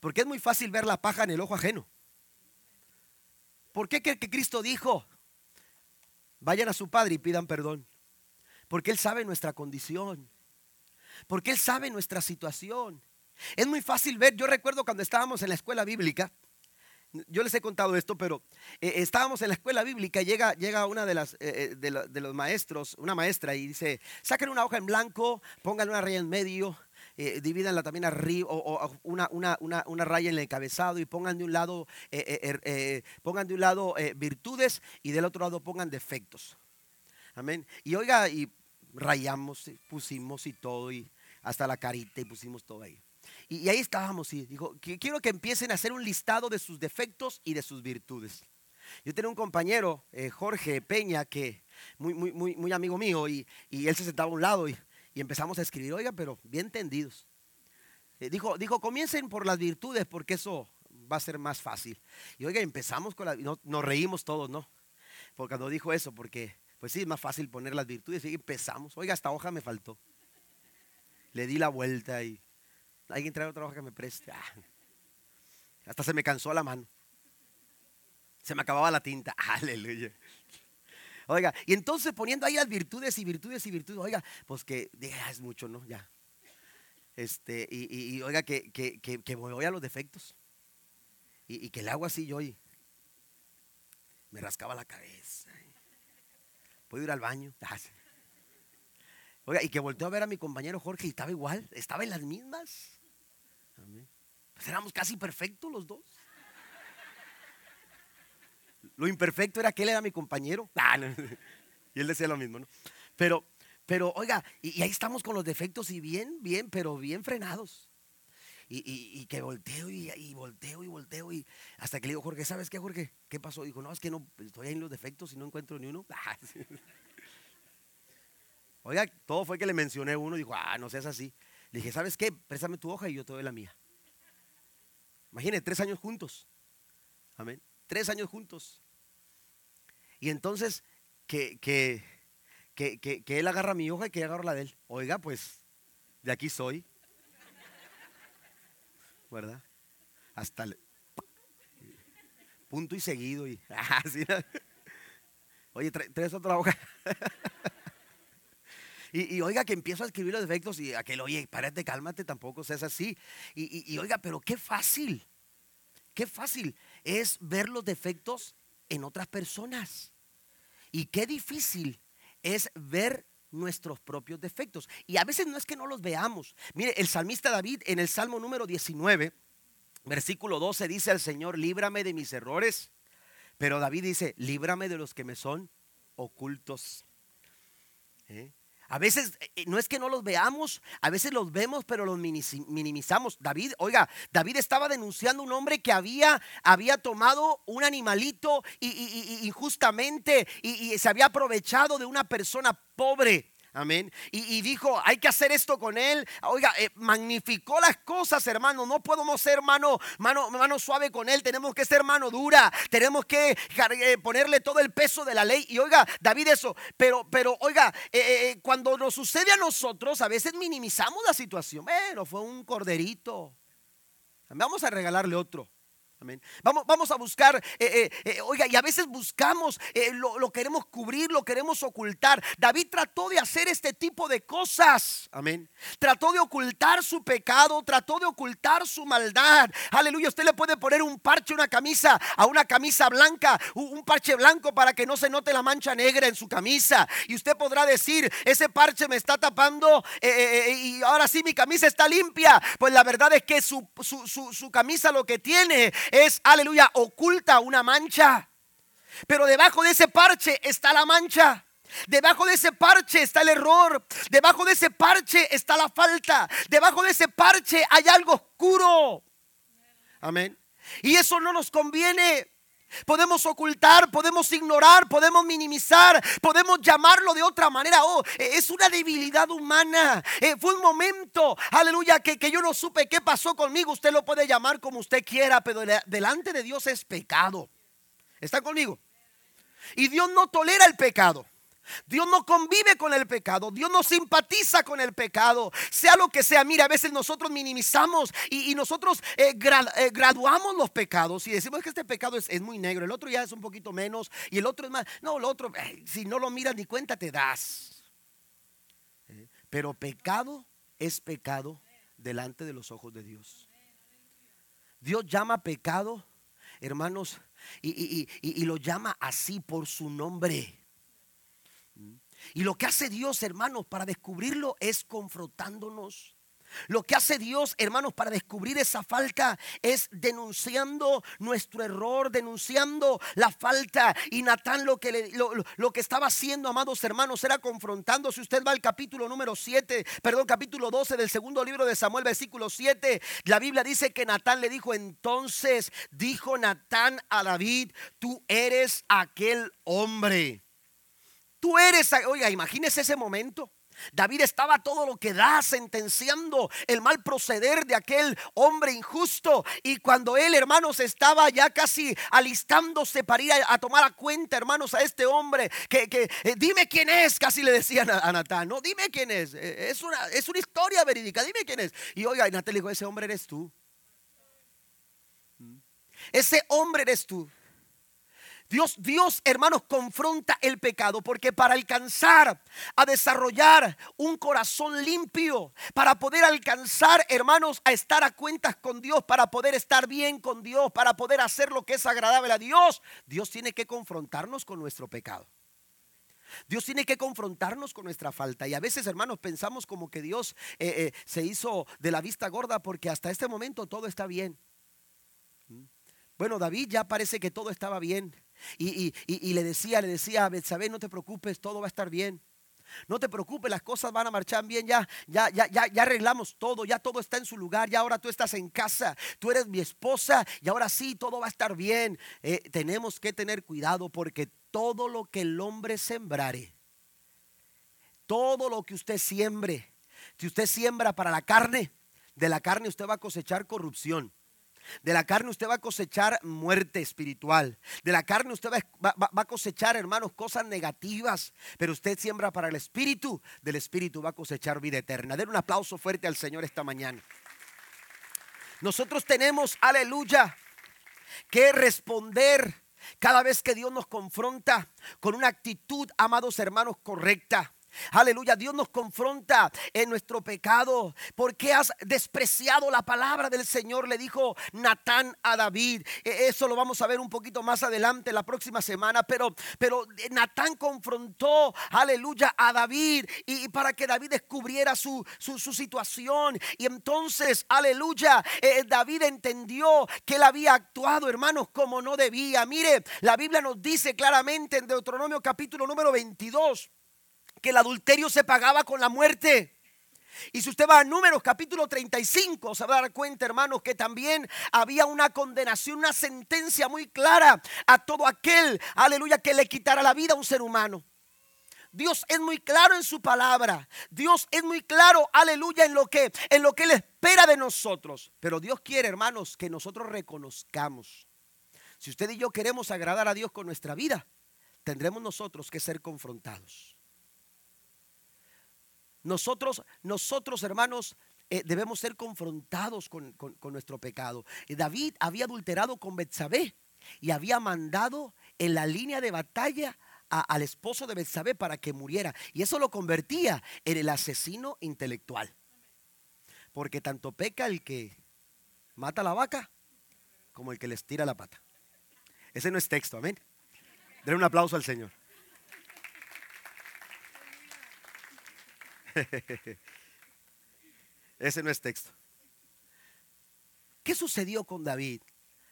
Porque es muy fácil ver la paja en el ojo ajeno. ¿Por qué que Cristo dijo? Vayan a su Padre y pidan perdón. Porque Él sabe nuestra condición. Porque Él sabe nuestra situación. Es muy fácil ver, yo recuerdo cuando estábamos en la escuela bíblica, yo les he contado esto, pero eh, estábamos en la escuela bíblica, llega, llega una de, las, eh, eh, de, los maestros, una maestra, y dice, saquen una hoja en blanco, pongan una raya en medio, divídanla también arriba, o, una, una, raya en el encabezado, y pongan de un lado, er, pongan de un lado virtudes y del otro lado pongan defectos. Amén. Y oiga, y rayamos, pusimos y todo, y hasta la carita y pusimos todo ahí. Y, ahí estábamos y dijo, quiero que empiecen a hacer un listado de sus defectos y de sus virtudes. Yo tenía un compañero, eh, Jorge Peña, que muy, muy, muy, muy amigo mío, y, él se sentaba a un lado y, empezamos a escribir, oiga, pero bien entendidos. Eh, dijo, dijo, comiencen por las virtudes porque eso va a ser más fácil. Y oiga, empezamos con las, nos reímos todos, ¿no? Porque cuando dijo eso, porque pues sí, es más fácil poner las virtudes y empezamos. Oiga, esta hoja me faltó. Le di la vuelta y Alguien trae otra hoja que me preste. Ah. hasta se me cansó la mano. Se me acababa la tinta. Aleluya. Oiga, y entonces poniendo ahí las virtudes y virtudes y virtudes, oiga, pues que ya es mucho, ¿no? Ya. Este, y, oiga, que, que, que, voy a los defectos. Y, que el agua así yo y me rascaba la cabeza. Puedo ir al baño. Ah, oiga, y que volteó a ver a mi compañero Jorge y estaba igual, estaba en las mismas. Pues éramos casi perfectos los dos. Lo imperfecto era que él era mi compañero. Ah, y él decía lo mismo, ¿no? Pero, pero oiga, y, ahí estamos con los defectos y bien, bien, pero bien frenados. Y, que volteo y, volteo y volteo y hasta que le digo, Jorge, ¿sabes qué, Jorge? ¿Qué pasó? Dijo, no, es que no, estoy ahí en los defectos y no encuentro ni uno. Ah, oiga, todo fue que le mencioné uno y dijo, ah, no seas así. Le dije, ¿sabes qué? Préstame tu hoja y yo te doy la mía. Imagínate, tres años juntos. Amén. Tres años juntos. Y entonces, que, que, que, él agarra mi hoja y que yo agarro la de él. Oiga, pues, de aquí soy. ¿Verdad? Hasta el punto y seguido. Y, Oye, tres otra hoja. Y, oiga que empiezo a escribir los defectos y aquel, oye, párate, cálmate, tampoco seas así. Y, y oiga, pero qué fácil, qué fácil es ver los defectos en otras personas. Y qué difícil es ver nuestros propios defectos. Y a veces no es que no los veamos. Mire, el salmista David en el Salmo número 19, versículo 12 dice al Señor, líbrame de mis errores. Pero David dice, líbrame de los que me son ocultos. ¿Eh? A veces eh, no es que no los veamos, a veces los vemos, pero los minimizamos. David, oiga, David estaba denunciando a un hombre que había, había tomado un animalito y, injustamente y se había aprovechado de una persona pobre. Amén. Y, dijo, hay que hacer esto con él. Oiga, eh, magnificó las cosas, hermano. No podemos ser mano, mano, mano suave con él. Tenemos que ser mano dura. Tenemos que eh, ponerle todo el peso de la ley. Y oiga, David, eso. Pero, pero, oiga, eh, cuando nos sucede a nosotros, a veces minimizamos la situación. Bueno, fue un corderito. Vamos a regalarle otro. Vamos, vamos a buscar, eh, eh, eh, oiga, y a veces buscamos, lo, lo, queremos cubrir, lo queremos ocultar. David trató de hacer este tipo de cosas. Amén. Trató de ocultar su pecado, trató de ocultar su maldad. Aleluya. Usted le puede poner un parche, una camisa, a una camisa blanca, un parche blanco para que no se note la mancha negra en su camisa. Y usted podrá decir, ese parche me está tapando y ahora sí mi camisa está limpia. Pues la verdad es que su, su, su, su camisa lo que tiene es, aleluya, oculta una mancha. Pero debajo de ese parche está la mancha. Debajo de ese parche está el error. Debajo de ese parche está la falta. Debajo de ese parche hay algo oscuro. Amén. Y eso no nos conviene. Podemos ocultar, podemos ignorar, podemos minimizar, podemos llamarlo de otra manera. Oh, e, es una debilidad humana. Eh, fue un momento, aleluya, que, que yo no supe qué pasó conmigo. Usted lo puede llamar como usted quiera, pero delante de Dios es pecado. ¿Está conmigo? Y Dios no tolera el pecado. Dios no convive con el pecado, Dios no simpatiza con el pecado, sea lo que sea. Mira, a veces nosotros minimizamos y, nosotros eh, eh, graduamos los pecados y decimos que este pecado es, muy negro, el otro ya es un poquito menos y el otro es más. No, el otro, eh, si no lo miras ni cuenta te das. Pero pecado es pecado delante de los ojos de Dios. Dios llama pecado, hermanos, y lo llama así por su nombre. Y lo que hace Dios, hermanos, para descubrirlo es confrontándonos. Lo que hace Dios, hermanos, para descubrir esa falta es denunciando nuestro error, denunciando la falta. Y Natán lo que, lo, que estaba haciendo, amados hermanos, era confrontando. Si usted va al capítulo número 7, perdón, capítulo 12 del segundo libro de Samuel, versículo 7, la Biblia dice que Natán le dijo, entonces dijo Natán a David, tú eres aquel hombre. Tú eres, oiga, imagínese ese momento. David estaba todo lo que da sentenciando el mal proceder de aquel hombre injusto. Y cuando él, hermanos, estaba ya casi alistándose para ir a, tomar a cuenta, hermanos, a este hombre, que, eh, dime quién es, casi le decían a, Natán, no, dime quién es. Eh, es una, es una historia verídica, dime quién es. Y oiga, y Natán le dijo, ese hombre eres tú. ¿Mm? Ese hombre eres tú. Dios, Dios, hermanos, confronta el pecado porque para alcanzar a desarrollar un corazón limpio, para poder alcanzar, hermanos, a estar a cuentas con Dios, para poder estar bien con Dios, para poder hacer lo que es agradable a Dios, Dios tiene que confrontarnos con nuestro pecado. Dios tiene que confrontarnos con nuestra falta. Y a veces, hermanos, pensamos como que Dios eh, eh, se hizo de la vista gorda porque hasta este momento todo está bien. ¿Mm? Bueno, David ya parece que todo estaba bien. Y, le decía, le decía a Betsabé, no te preocupes, todo va a estar bien. No te preocupes, las cosas van a marchar bien, ya, ya, ya, ya, ya arreglamos todo, ya todo está en su lugar, ya ahora tú estás en casa, tú eres mi esposa y ahora sí, todo va a estar bien. Eh, tenemos que tener cuidado porque todo lo que el hombre sembrare, todo lo que usted siembre, si usted siembra para la carne, de la carne usted va a cosechar corrupción. De la carne usted va a cosechar muerte espiritual. De la carne usted va, a cosechar, hermanos, cosas negativas. Pero usted siembra para el espíritu. Del espíritu va a cosechar vida eterna. Den un aplauso fuerte al Señor esta mañana. Nosotros tenemos, aleluya, que responder cada vez que Dios nos confronta con una actitud, amados hermanos, correcta. Aleluya, Dios nos confronta en nuestro pecado. porque has despreciado la palabra del Señor? Le dijo Natán a David. E, eso lo vamos a ver un poquito más adelante la próxima semana. Pero, pero Natán confrontó, aleluya, a David y, para que David descubriera su, su, situación. Y entonces, aleluya, eh, David entendió que él había actuado, hermanos, como no debía. Mire, la Biblia nos dice claramente en Deuteronomio capítulo número 22 que el adulterio se pagaba con la muerte. Y si usted va a Números capítulo 35, se va a dar cuenta, hermanos, que también había una condenación, una sentencia muy clara a todo aquel, aleluya, que le quitara la vida a un ser humano. Dios es muy claro en su palabra. Dios es muy claro, aleluya, en lo que en lo que él espera de nosotros. Pero Dios quiere, hermanos, que nosotros reconozcamos. Si usted y yo queremos agradar a Dios con nuestra vida, tendremos nosotros que ser confrontados. Nosotros, nosotros hermanos, eh, debemos ser confrontados con, nuestro pecado. David había adulterado con Betsabé y había mandado en la línea de batalla al esposo de Betsabé para que muriera. Y eso lo convertía en el asesino intelectual. Porque tanto peca el que mata a la vaca como el que les tira la pata. Ese no es texto, amén. Denle un aplauso al Señor. Ese no es texto. ¿Qué sucedió con David?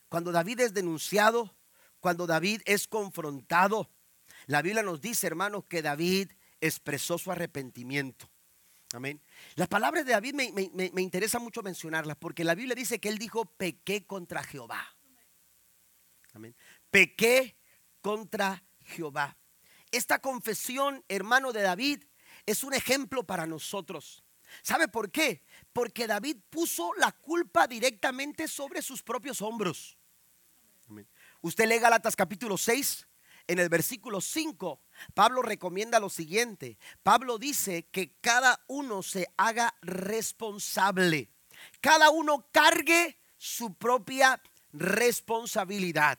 Cuando David es denunciado, cuando David es confrontado, la Biblia nos dice, hermanos, que David expresó su arrepentimiento. Amén. Las palabras de David me, me, interesa mucho mencionarlas porque la Biblia dice que él dijo, pequé contra Jehová. Amén. Pequé contra Jehová. Esta confesión, hermano de David, es un ejemplo para nosotros. ¿Sabe por qué? Porque David puso la culpa directamente sobre sus propios hombros. Usted lee Galatas capítulo 6, en el versículo 5, Pablo recomienda lo siguiente. Pablo dice que cada uno se haga responsable. Cada uno cargue su propia responsabilidad.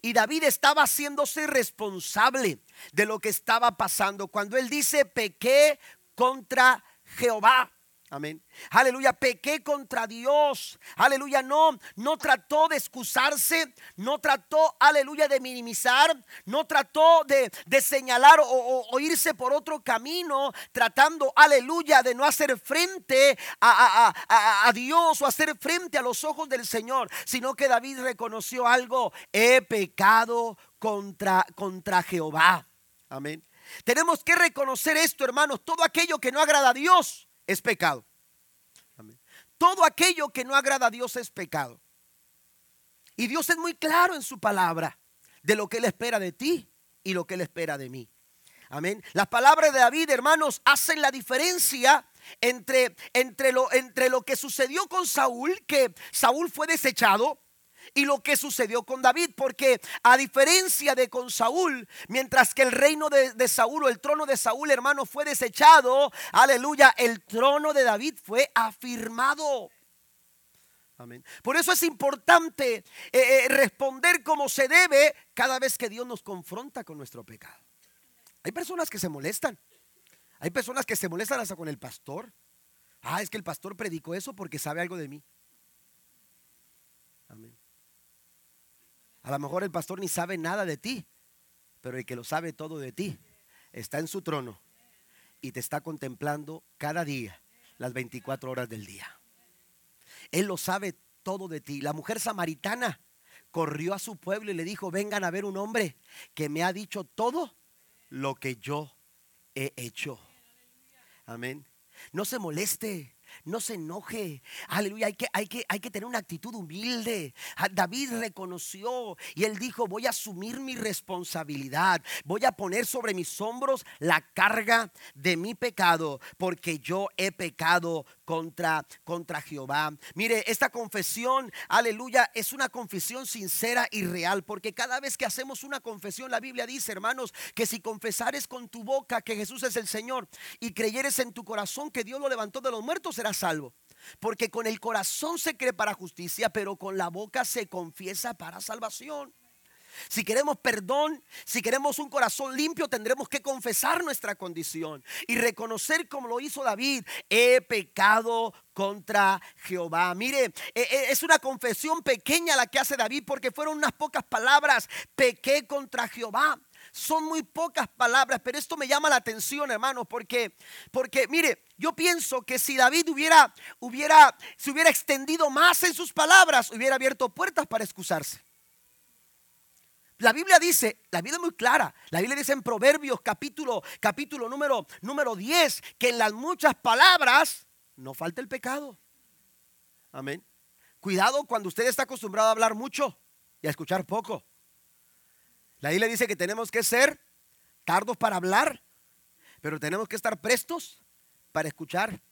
Y David estaba haciéndose responsable de lo que estaba pasando. Cuando él dice, pequé contra Jehová. Amén. Aleluya, pequé contra Dios. Aleluya, no, no trató de excusarse, no trató, aleluya, de minimizar, no trató de, señalar o, irse por otro camino, tratando, aleluya, de no hacer frente a, a, Dios o hacer frente a los ojos del Señor, sino que David reconoció algo, he pecado contra, contra Jehová. Amén. Tenemos que reconocer esto, hermanos, todo aquello que no agrada a Dios es pecado. Todo aquello que no agrada a Dios es pecado. Y Dios es muy claro en su palabra de lo que Él espera de ti y lo que Él espera de mí. Amén. Las palabras de David, hermanos, hacen la diferencia entre, entre, lo, entre lo que sucedió con Saúl, que Saúl fue desechado, y lo que sucedió con David, porque a diferencia de con Saúl, mientras que el reino de, Saúl o el trono de Saúl, hermano, fue desechado, aleluya, el trono de David fue afirmado. Amén. Por eso es importante eh, eh, responder como se debe cada vez que Dios nos confronta con nuestro pecado. Hay personas que se molestan. Hay personas que se molestan hasta con el pastor. Ah, es que el pastor predicó eso porque sabe algo de mí. Amén. A lo mejor el pastor ni sabe nada de ti, pero el que lo sabe todo de ti está en su trono y te está contemplando cada día, las 24 horas del día. Él lo sabe todo de ti. La mujer samaritana corrió a su pueblo y le dijo, vengan a ver un hombre que me ha dicho todo lo que yo he hecho. Amén. No se moleste no se enoje. Aleluya, hay que, hay que, hay que tener una actitud humilde. Ah, David reconoció y él dijo, voy a asumir mi responsabilidad. Voy a poner sobre mis hombros la carga de mi pecado, porque yo he pecado contra, contra Jehová. Mire, esta confesión, aleluya, es una confesión sincera y real, porque cada vez que hacemos una confesión, la Biblia dice, hermanos, que si confesares con tu boca que Jesús es el Señor y creyeres en tu corazón que Dios lo levantó de los muertos, serás salvo. Porque con el corazón se cree para justicia, pero con la boca se confiesa para salvación. Si queremos perdón, si queremos un corazón limpio, tendremos que confesar nuestra condición y reconocer como lo hizo David, he pecado contra Jehová. Mire, e, e, es una confesión pequeña la que hace David porque fueron unas pocas palabras, pequé contra Jehová. Son muy pocas palabras, pero esto me llama la atención, hermanos, porque, porque mire, yo pienso que si David hubiera, hubiera, se hubiera extendido más en sus palabras, hubiera abierto puertas para excusarse. La Biblia dice, la Biblia es muy clara, la Biblia dice en Proverbios capítulo, capítulo número, número 10, que en las muchas palabras no falta el pecado. Amén. Cuidado cuando usted está acostumbrado a hablar mucho y a escuchar poco. La Biblia dice que tenemos que ser tardos para hablar, pero tenemos que estar prestos para escuchar.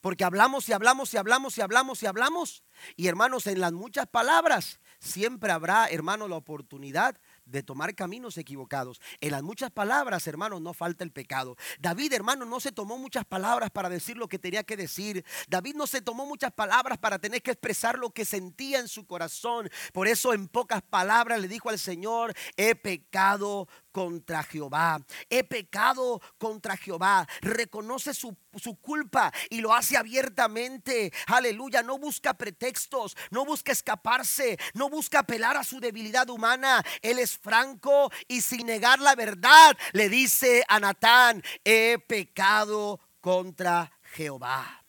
Porque hablamos y hablamos y hablamos y hablamos y hablamos. Y hermanos, en las muchas palabras siempre habrá, hermano, la oportunidad de tomar caminos equivocados. En las muchas palabras, hermanos, no falta el pecado. David, hermano, no se tomó muchas palabras para decir lo que tenía que decir. David no se tomó muchas palabras para tener que expresar lo que sentía en su corazón. Por eso en pocas palabras le dijo al Señor, he pecado contra Jehová. He pecado contra Jehová. Reconoce su, culpa y lo hace abiertamente. Aleluya. No busca pretextos. No busca escaparse. No busca apelar a su debilidad humana. Él es franco y sin negar la verdad le dice a Natán, he pecado contra Jehová.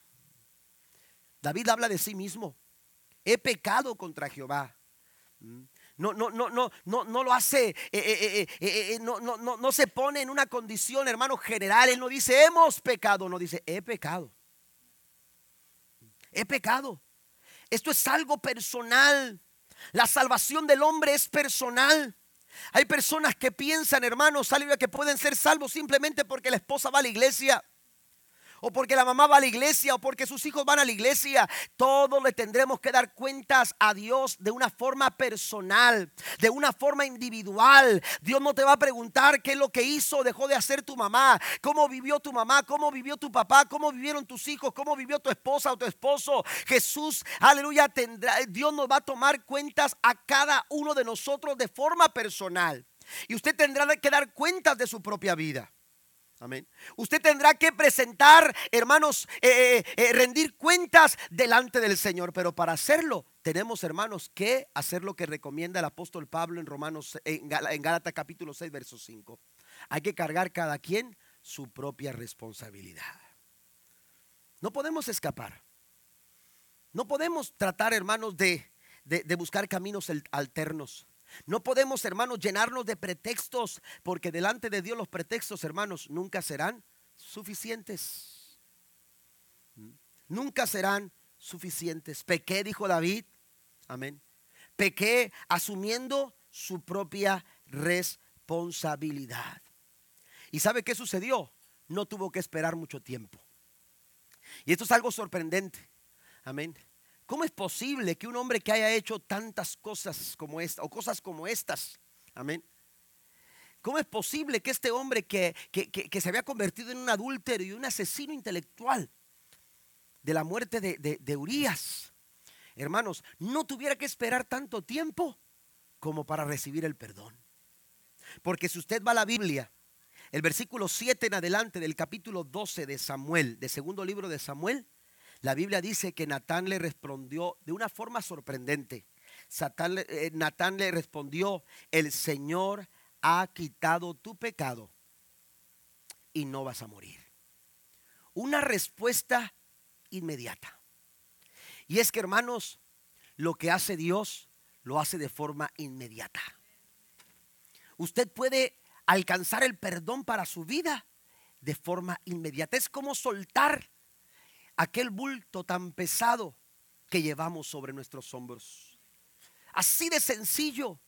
David habla de sí mismo. He pecado contra Jehová. No, no, no, no, no, no lo hace, eh, eh, eh, no, no, no, no se pone en una condición, hermano, general. Él no dice, hemos pecado, no dice, he pecado. He pecado. Esto es algo personal. La salvación del hombre es personal. Hay personas que piensan, hermanos, que pueden ser salvos simplemente porque la esposa va a la iglesia o porque la mamá va a la iglesia, o porque sus hijos van a la iglesia. Todos le tendremos que dar cuentas a Dios de una forma personal, de una forma individual. Dios no te va a preguntar qué es lo que hizo dejó de hacer tu mamá, cómo vivió tu mamá, cómo vivió tu papá, cómo vivieron tus hijos, cómo vivió tu esposa o tu esposo. Jesús, aleluya, tendrá, Dios nos va a tomar cuentas a cada uno de nosotros de forma personal. Y usted tendrá que dar cuentas de su propia vida. Amén. Usted tendrá que presentar, hermanos, eh, eh, eh, rendir cuentas delante del Señor. Pero para hacerlo, tenemos, hermanos, que hacer lo que recomienda el apóstol Pablo en Romanos, en, Gálatas capítulo 6, verso 5. Hay que cargar cada quien su propia responsabilidad. No podemos escapar. No podemos tratar, hermanos, de, de buscar caminos alternos. No podemos, hermanos, llenarnos de pretextos, porque delante de Dios los pretextos, hermanos, nunca serán suficientes. Nunca serán suficientes. Pequé, dijo David. Amén. Pequé asumiendo su propia responsabilidad. ¿Y sabe qué sucedió? No tuvo que esperar mucho tiempo. Y esto es algo sorprendente. Amén. ¿Cómo es posible que un hombre que haya hecho tantas cosas como esta o cosas como estas, amén? ¿Cómo es posible que este hombre que, se había convertido en un adúltero y un asesino intelectual de la muerte de, de Urias, hermanos, no tuviera que esperar tanto tiempo como para recibir el perdón? Porque si usted va a la Biblia, el versículo 7 en adelante del capítulo 12 de Samuel, de segundo libro de Samuel, la Biblia dice que Natán le respondió de una forma sorprendente. Eh, Natán le respondió, el Señor ha quitado tu pecado y no vas a morir. Una respuesta inmediata. Y es que hermanos, lo que hace Dios lo hace de forma inmediata. Usted puede alcanzar el perdón para su vida de forma inmediata. Es como soltar aquel bulto tan pesado que llevamos sobre nuestros hombros. Así de sencillo,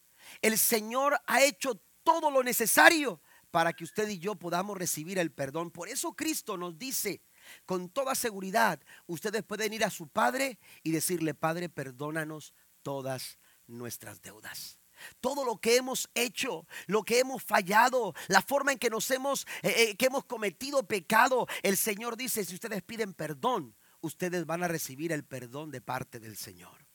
el Señor ha hecho todo lo necesario para que usted y yo podamos recibir el perdón. Por eso Cristo nos dice con toda seguridad, ustedes pueden ir a su Padre y decirle, Padre, perdónanos todas nuestras deudas. Todo lo que hemos hecho, lo que hemos fallado, la forma en que nos hemos, eh, eh, que hemos cometido pecado, el Señor dice, si ustedes piden perdón, ustedes van a recibir el perdón de parte del Señor.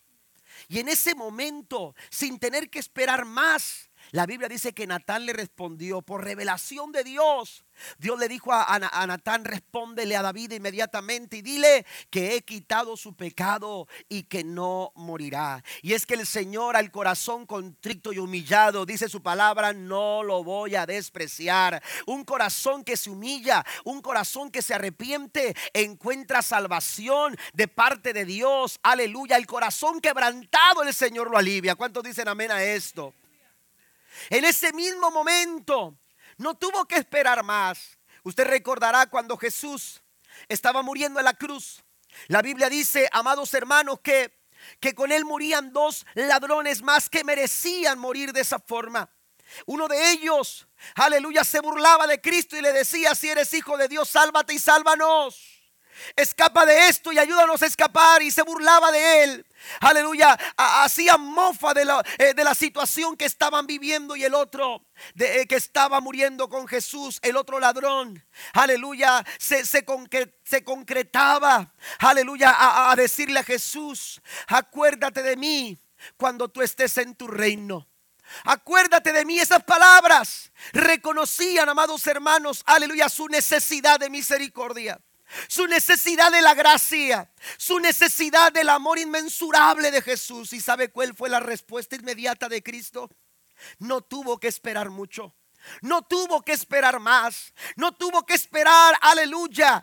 Y en ese momento, sin tener que esperar más, La Biblia dice que Natán le respondió por revelación de Dios. Dios le dijo a, Natán, respóndele a David inmediatamente y dile que he quitado su pecado y que no morirá. Y es que el Señor al corazón contrito y humillado, dice su palabra, no lo voy a despreciar. Un corazón que se humilla, un corazón que se arrepiente, encuentra salvación de parte de Dios. Aleluya. El corazón quebrantado el Señor lo alivia. ¿Cuántos dicen amén a esto? En ese mismo momento, no tuvo que esperar más. Usted recordará cuando Jesús estaba muriendo en la cruz. La Biblia dice, amados hermanos, que, que con él morían dos ladrones más que merecían morir de esa forma. Uno de ellos, aleluya, se burlaba de Cristo y le decía, si eres hijo de Dios, sálvate y sálvanos. Escapa de esto y ayúdanos a escapar. Y se burlaba de él. Aleluya. Hacía mofa de la, eh, de la, situación que estaban viviendo. Y el otro de, eh, que estaba muriendo con Jesús, el otro ladrón. Aleluya. Se, se, se concretaba. Aleluya. A, a decirle a Jesús, acuérdate de mí cuando tú estés en tu reino. Acuérdate de mí esas palabras. Reconocían, amados hermanos, aleluya, su necesidad de misericordia su necesidad de la gracia, su necesidad del amor inmensurable de Jesús. ¿Y sabe cuál fue la respuesta inmediata de Cristo? No tuvo que esperar mucho. No tuvo que esperar más. No tuvo que esperar, aleluya,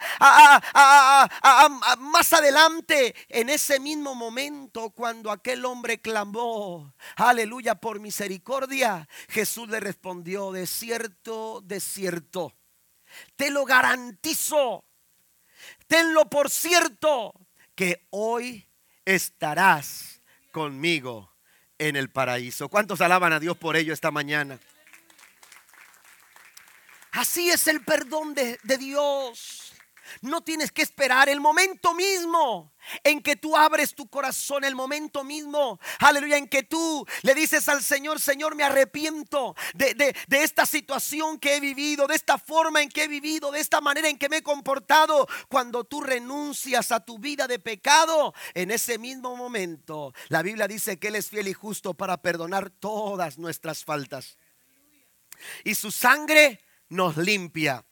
más adelante, en ese mismo momento, cuando aquel hombre clamó, aleluya, por misericordia, Jesús le respondió, de cierto, de cierto, te lo garantizo tenlo por cierto que hoy estarás conmigo en el paraíso. ¿Cuántos alaban a Dios por ello esta mañana? Así es el perdón de, de Dios. No tienes que esperar el momento mismo en que tú abres tu corazón, el momento mismo, aleluya, en que tú le dices al Señor, Señor, me arrepiento de, de, esta situación que he vivido, de esta forma en que he vivido, de esta manera en que me he comportado. Cuando tú renuncias a tu vida de pecado, en ese mismo momento, la Biblia dice que Él es fiel y justo para perdonar todas nuestras faltas. Y su sangre nos limpia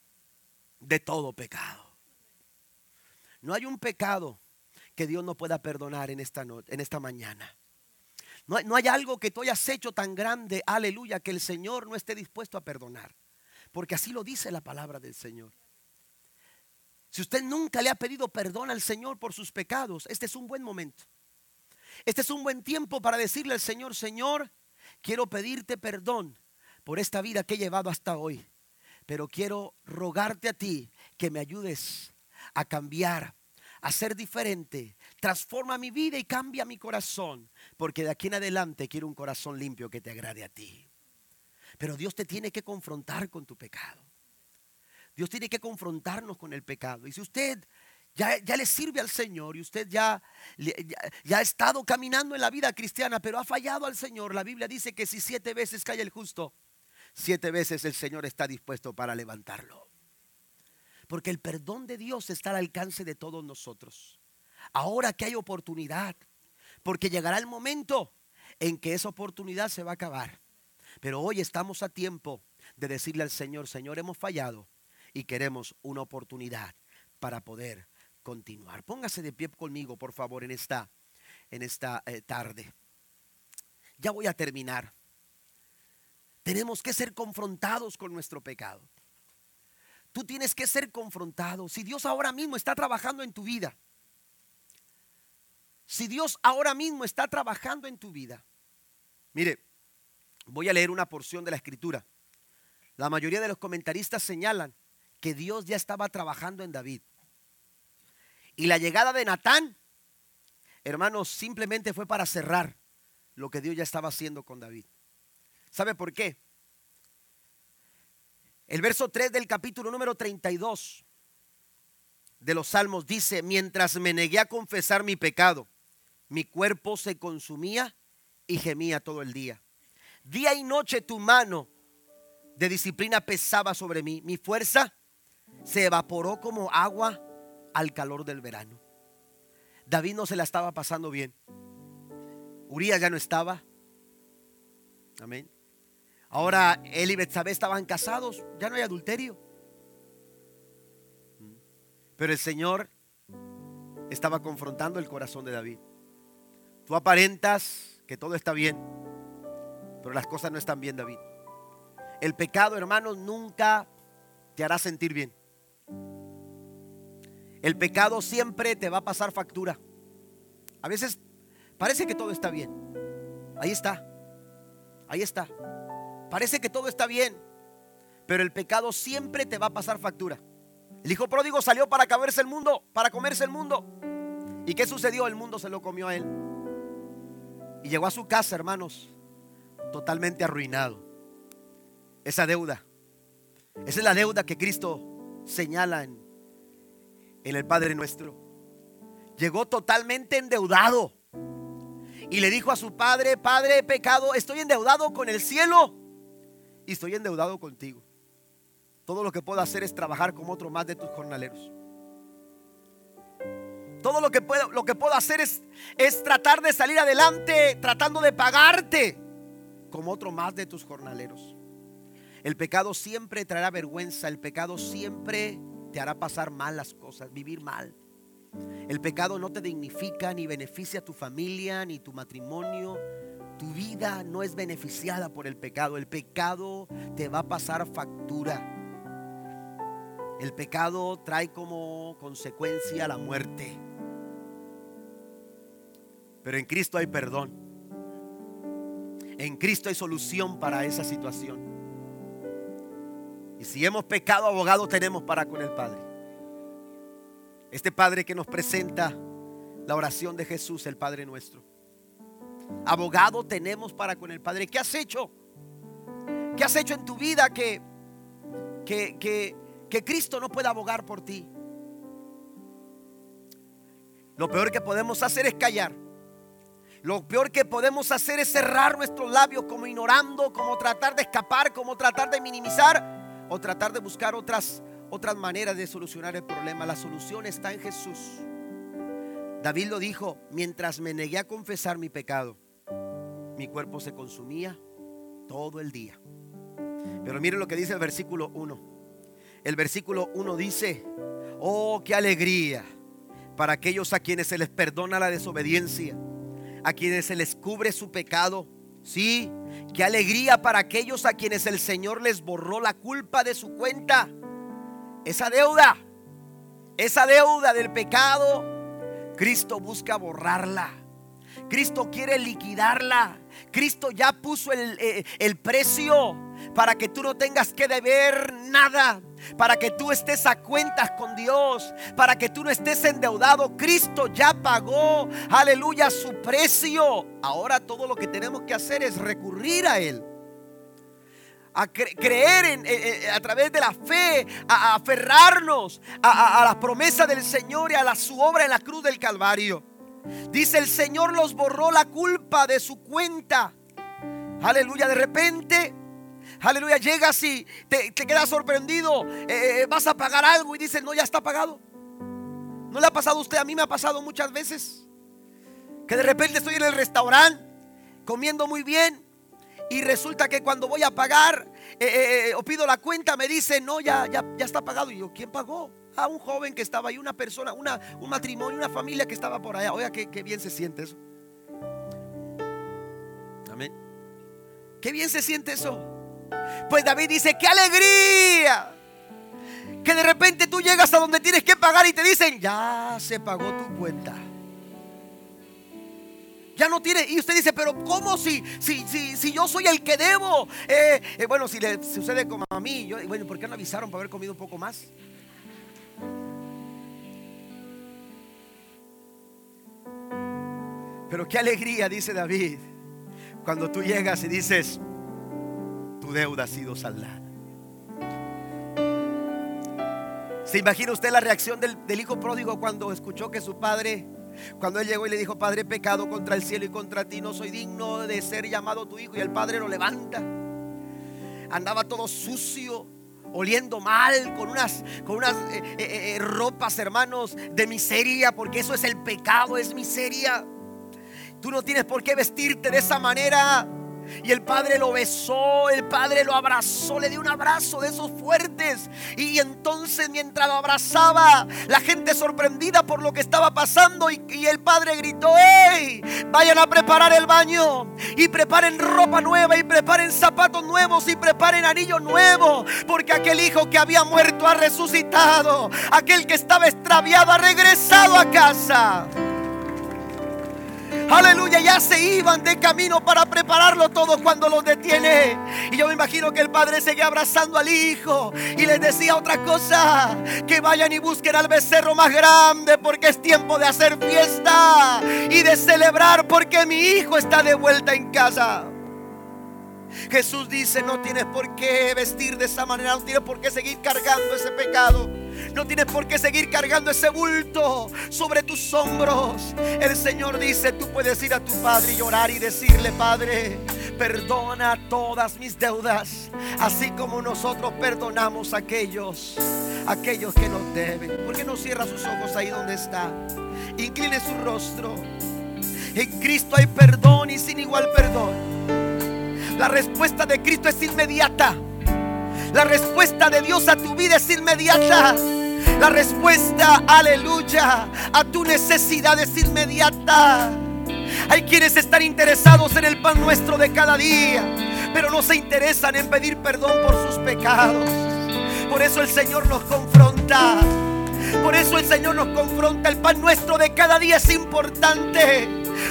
de todo pecado. No hay un pecado que Dios no pueda perdonar en esta, noche, en esta mañana. No no hay algo que tú hayas hecho tan grande, aleluya, que el Señor no esté dispuesto a perdonar. Porque así lo dice la palabra del Señor. Si usted nunca le ha pedido perdón al Señor por sus pecados, este es un buen momento. Este es un buen tiempo para decirle al Señor, Señor, quiero pedirte perdón por esta vida que he llevado hasta hoy. Pero quiero rogarte a ti que me ayudes a cambiar, a ser diferente. Transforma mi vida y cambia mi corazón. Porque de aquí en adelante quiero un corazón limpio que te agrade a ti. Pero Dios te tiene que confrontar con tu pecado. Dios tiene que confrontarnos con el pecado. Y si usted ya, ya, le sirve al Señor y usted ya, ya, ha estado caminando en la vida cristiana, pero ha fallado al Señor, la Biblia dice que si siete veces cae el justo, siete veces el Señor está dispuesto para levantarlo. Porque el perdón de Dios está al alcance de todos nosotros. Ahora que hay oportunidad, porque llegará el momento en que esa oportunidad se va a acabar. Pero hoy estamos a tiempo de decirle al Señor, Señor, hemos fallado y queremos una oportunidad para poder continuar. Póngase de pie conmigo, por favor, en esta, en esta eh, tarde. Ya voy a terminar. Tenemos que ser confrontados con nuestro pecado. Tú tienes que ser confrontado. Si Dios ahora mismo está trabajando en tu vida, si Dios ahora mismo está trabajando en tu vida, mire, voy a leer una porción de la escritura. La mayoría de los comentaristas señalan que Dios ya estaba trabajando en David. Y la llegada de Natán, hermanos, simplemente fue para cerrar lo que Dios ya estaba haciendo con David. ¿Sabe por qué? El verso 3 del capítulo número 32 de los Salmos dice, mientras me negué a confesar mi pecado, mi cuerpo se consumía y gemía todo el día. Día y noche tu mano de disciplina pesaba sobre mí. Mi fuerza se evaporó como agua al calor del verano. David no se la estaba pasando bien. Urias ya no estaba. Amén. Ahora él y Betsabé estaban casados, ya no hay adulterio. Pero el Señor estaba confrontando el corazón de David. Tú aparentas que todo está bien, pero las cosas no están bien, David. El pecado, hermanos, nunca te hará sentir bien. El pecado siempre te va a pasar factura. A veces parece que todo está bien. Ahí está. Ahí está. Parece que todo está bien. Pero el pecado siempre te va a pasar factura. El hijo pródigo salió para comerse el mundo, para comerse el mundo. ¿Y qué sucedió? El mundo se lo comió a él. Y llegó a su casa, hermanos, totalmente arruinado. Esa deuda. Esa es la deuda que Cristo señala en, en el Padre nuestro. Llegó totalmente endeudado. Y le dijo a su padre, Padre, pecado, estoy endeudado con el cielo y estoy endeudado contigo. Todo lo que puedo hacer es trabajar como otro más de tus jornaleros. Todo lo que puedo, lo que puedo hacer es, es tratar de salir adelante, tratando de pagarte como otro más de tus jornaleros. El pecado siempre traerá vergüenza, el pecado siempre te hará pasar mal las cosas, vivir mal. El pecado no te dignifica ni beneficia a tu familia ni tu matrimonio. Tu vida no es beneficiada por el pecado. El pecado te va a pasar factura. El pecado trae como consecuencia la muerte. Pero en Cristo hay perdón. En Cristo hay solución para esa situación. Y si hemos pecado, abogado tenemos para con el Padre. Este Padre que nos presenta la oración de Jesús, el Padre nuestro. Abogado tenemos para con el Padre. ¿Qué has hecho? ¿Qué has hecho en tu vida que, que, que Cristo no pueda abogar por ti. Lo peor que podemos hacer es callar. Lo peor que podemos hacer es cerrar nuestros labios como ignorando, como tratar de escapar, como tratar de minimizar o tratar de buscar otras, otras maneras de solucionar el problema. La solución está en Jesús. David lo dijo, mientras me negué a confesar mi pecado, mi cuerpo se consumía todo el día. Pero mire lo que dice el versículo 1 el versículo 1 dice, oh, qué alegría para aquellos a quienes se les perdona la desobediencia, a quienes se les cubre su pecado. Sí, qué alegría para aquellos a quienes el Señor les borró la culpa de su cuenta. Esa deuda, esa deuda del pecado, Cristo busca borrarla. Cristo quiere liquidarla. Cristo ya puso el, eh, el precio para que tú no tengas que deber nada, para que tú estés a cuentas con Dios, para que tú no estés endeudado. Cristo ya pagó, aleluya, su precio. Ahora todo lo que tenemos que hacer es recurrir a Él. A creer en, a través de la fe, a, aferrarnos a, a, la promesa del Señor y a la, su obra en la cruz del Calvario. Dice el Señor los borró la culpa de su cuenta. Aleluya, de repente aleluya, llegas y te, quedas sorprendido, eh, eh, vas a pagar algo y dices, no, ya está pagado. ¿No le ha pasado a usted? A mí me ha pasado muchas veces. Que de repente estoy en el restaurante comiendo muy bien y resulta que cuando voy a pagar eh, o pido la cuenta me dice, no, ya, ya, ya está pagado. Y yo, ¿quién pagó? A ah, un joven que estaba ahí, una persona, una, un matrimonio, una familia que estaba por allá. Oiga, qué, qué bien se siente eso. Amén. Qué bien se siente eso. Pues David dice, qué alegría. Que de repente tú llegas a donde tienes que pagar y te dicen, ya se pagó tu cuenta. Ya no tiene. Y usted dice, pero ¿cómo si, si, si, si yo soy el que debo? Eh, eh, bueno, si le sucede como a mí, yo, bueno, ¿por qué no avisaron para haber comido un poco más? Pero qué alegría, dice David, cuando tú llegas y dices, deuda ha sido saldada. ¿Se imagina usted la reacción del, hijo pródigo cuando escuchó que su padre, cuando él llegó y le dijo, Padre, pecado contra el cielo y contra ti, no soy digno de ser llamado tu hijo? Y el padre lo levanta. Andaba todo sucio, oliendo mal, con unas, con unas eh, eh, eh, ropas, hermanos, de miseria, porque eso es el pecado, es miseria. Tú no tienes por qué vestirte de esa manera. Y el padre lo besó, el padre lo abrazó, le dio un abrazo de esos fuertes. Y entonces mientras lo abrazaba, la gente sorprendida por lo que estaba pasando y, el padre gritó, ¡Ey! Vayan a preparar el baño y preparen ropa nueva y preparen zapatos nuevos y preparen anillo nuevo. Porque aquel hijo que había muerto ha resucitado. Aquel que estaba extraviado ha regresado a casa. Aleluya, ya se iban de camino para prepararlo todo cuando los detiene. Y yo me imagino que el padre seguía abrazando al hijo y les decía otra cosa, que vayan y busquen al becerro más grande porque es tiempo de hacer fiesta y de celebrar porque mi hijo está de vuelta en casa. Jesús dice, no tienes por qué vestir de esa manera, no tienes por qué seguir cargando ese pecado. No tienes por qué seguir cargando ese bulto sobre tus hombros. El Señor dice, tú puedes ir a tu Padre y llorar y decirle, Padre, perdona todas mis deudas, así como nosotros perdonamos a aquellos, aquellos que nos deben. ¿Por qué no cierra sus ojos ahí donde está? Incline su rostro. En Cristo hay perdón y sin igual perdón. La respuesta de Cristo es inmediata. La respuesta de Dios a tu vida es inmediata. La respuesta, aleluya, a tu necesidad es inmediata. Hay quienes están interesados en el pan nuestro de cada día, pero no se interesan en pedir perdón por sus pecados. Por eso el Señor nos confronta. Por eso el Señor nos confronta. El pan nuestro de cada día es importante.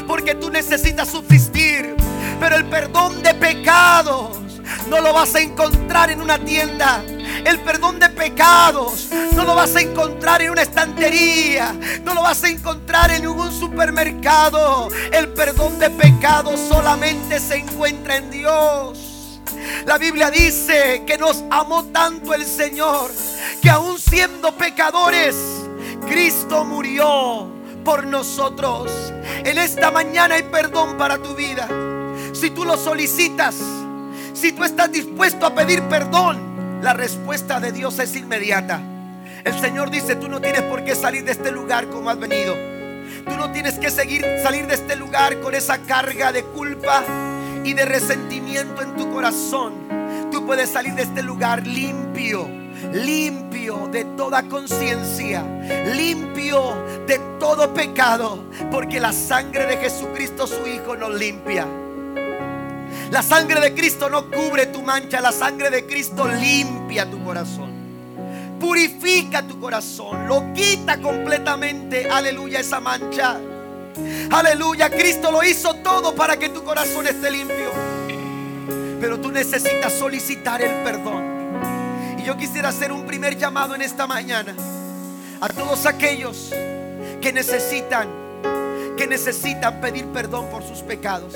Porque tú necesitas subsistir. Pero el perdón de pecados no lo vas a encontrar en una tienda. El perdón de pecados no lo vas a encontrar en una estantería. No lo vas a encontrar en ningún supermercado. El perdón de pecados solamente se encuentra en Dios. La Biblia dice que nos amó tanto el Señor que aún siendo pecadores, Cristo murió por nosotros. En esta mañana hay perdón para tu vida. Si tú lo solicitas, si tú estás dispuesto a pedir perdón, la respuesta de Dios es inmediata. El Señor dice, tú no tienes por qué salir de este lugar como has venido. Tú no tienes que seguir salir de este lugar con esa carga de culpa y de resentimiento en tu corazón. Tú puedes salir de este lugar limpio, limpio de toda conciencia, limpio de todo pecado, porque la sangre de Jesucristo su Hijo nos limpia. La sangre de Cristo no cubre tu mancha, la sangre de Cristo limpia tu corazón. Purifica tu corazón, lo quita completamente, aleluya, esa mancha. Aleluya, Cristo lo hizo todo para que tu corazón esté limpio. Pero tú necesitas solicitar el perdón. Y yo quisiera hacer un primer llamado en esta mañana a todos aquellos que necesitan, que necesitan pedir perdón por sus pecados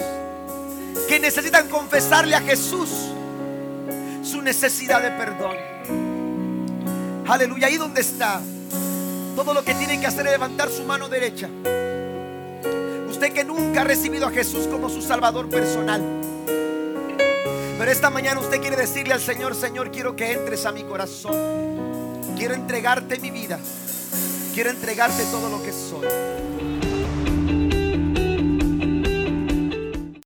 que necesitan confesarle a Jesús su necesidad de perdón. Aleluya, ahí donde está. Todo lo que tiene que hacer es levantar su mano derecha. Usted que nunca ha recibido a Jesús como su Salvador personal. Pero esta mañana usted quiere decirle al Señor, Señor, quiero que entres a mi corazón. Quiero entregarte mi vida. Quiero entregarte todo lo que soy.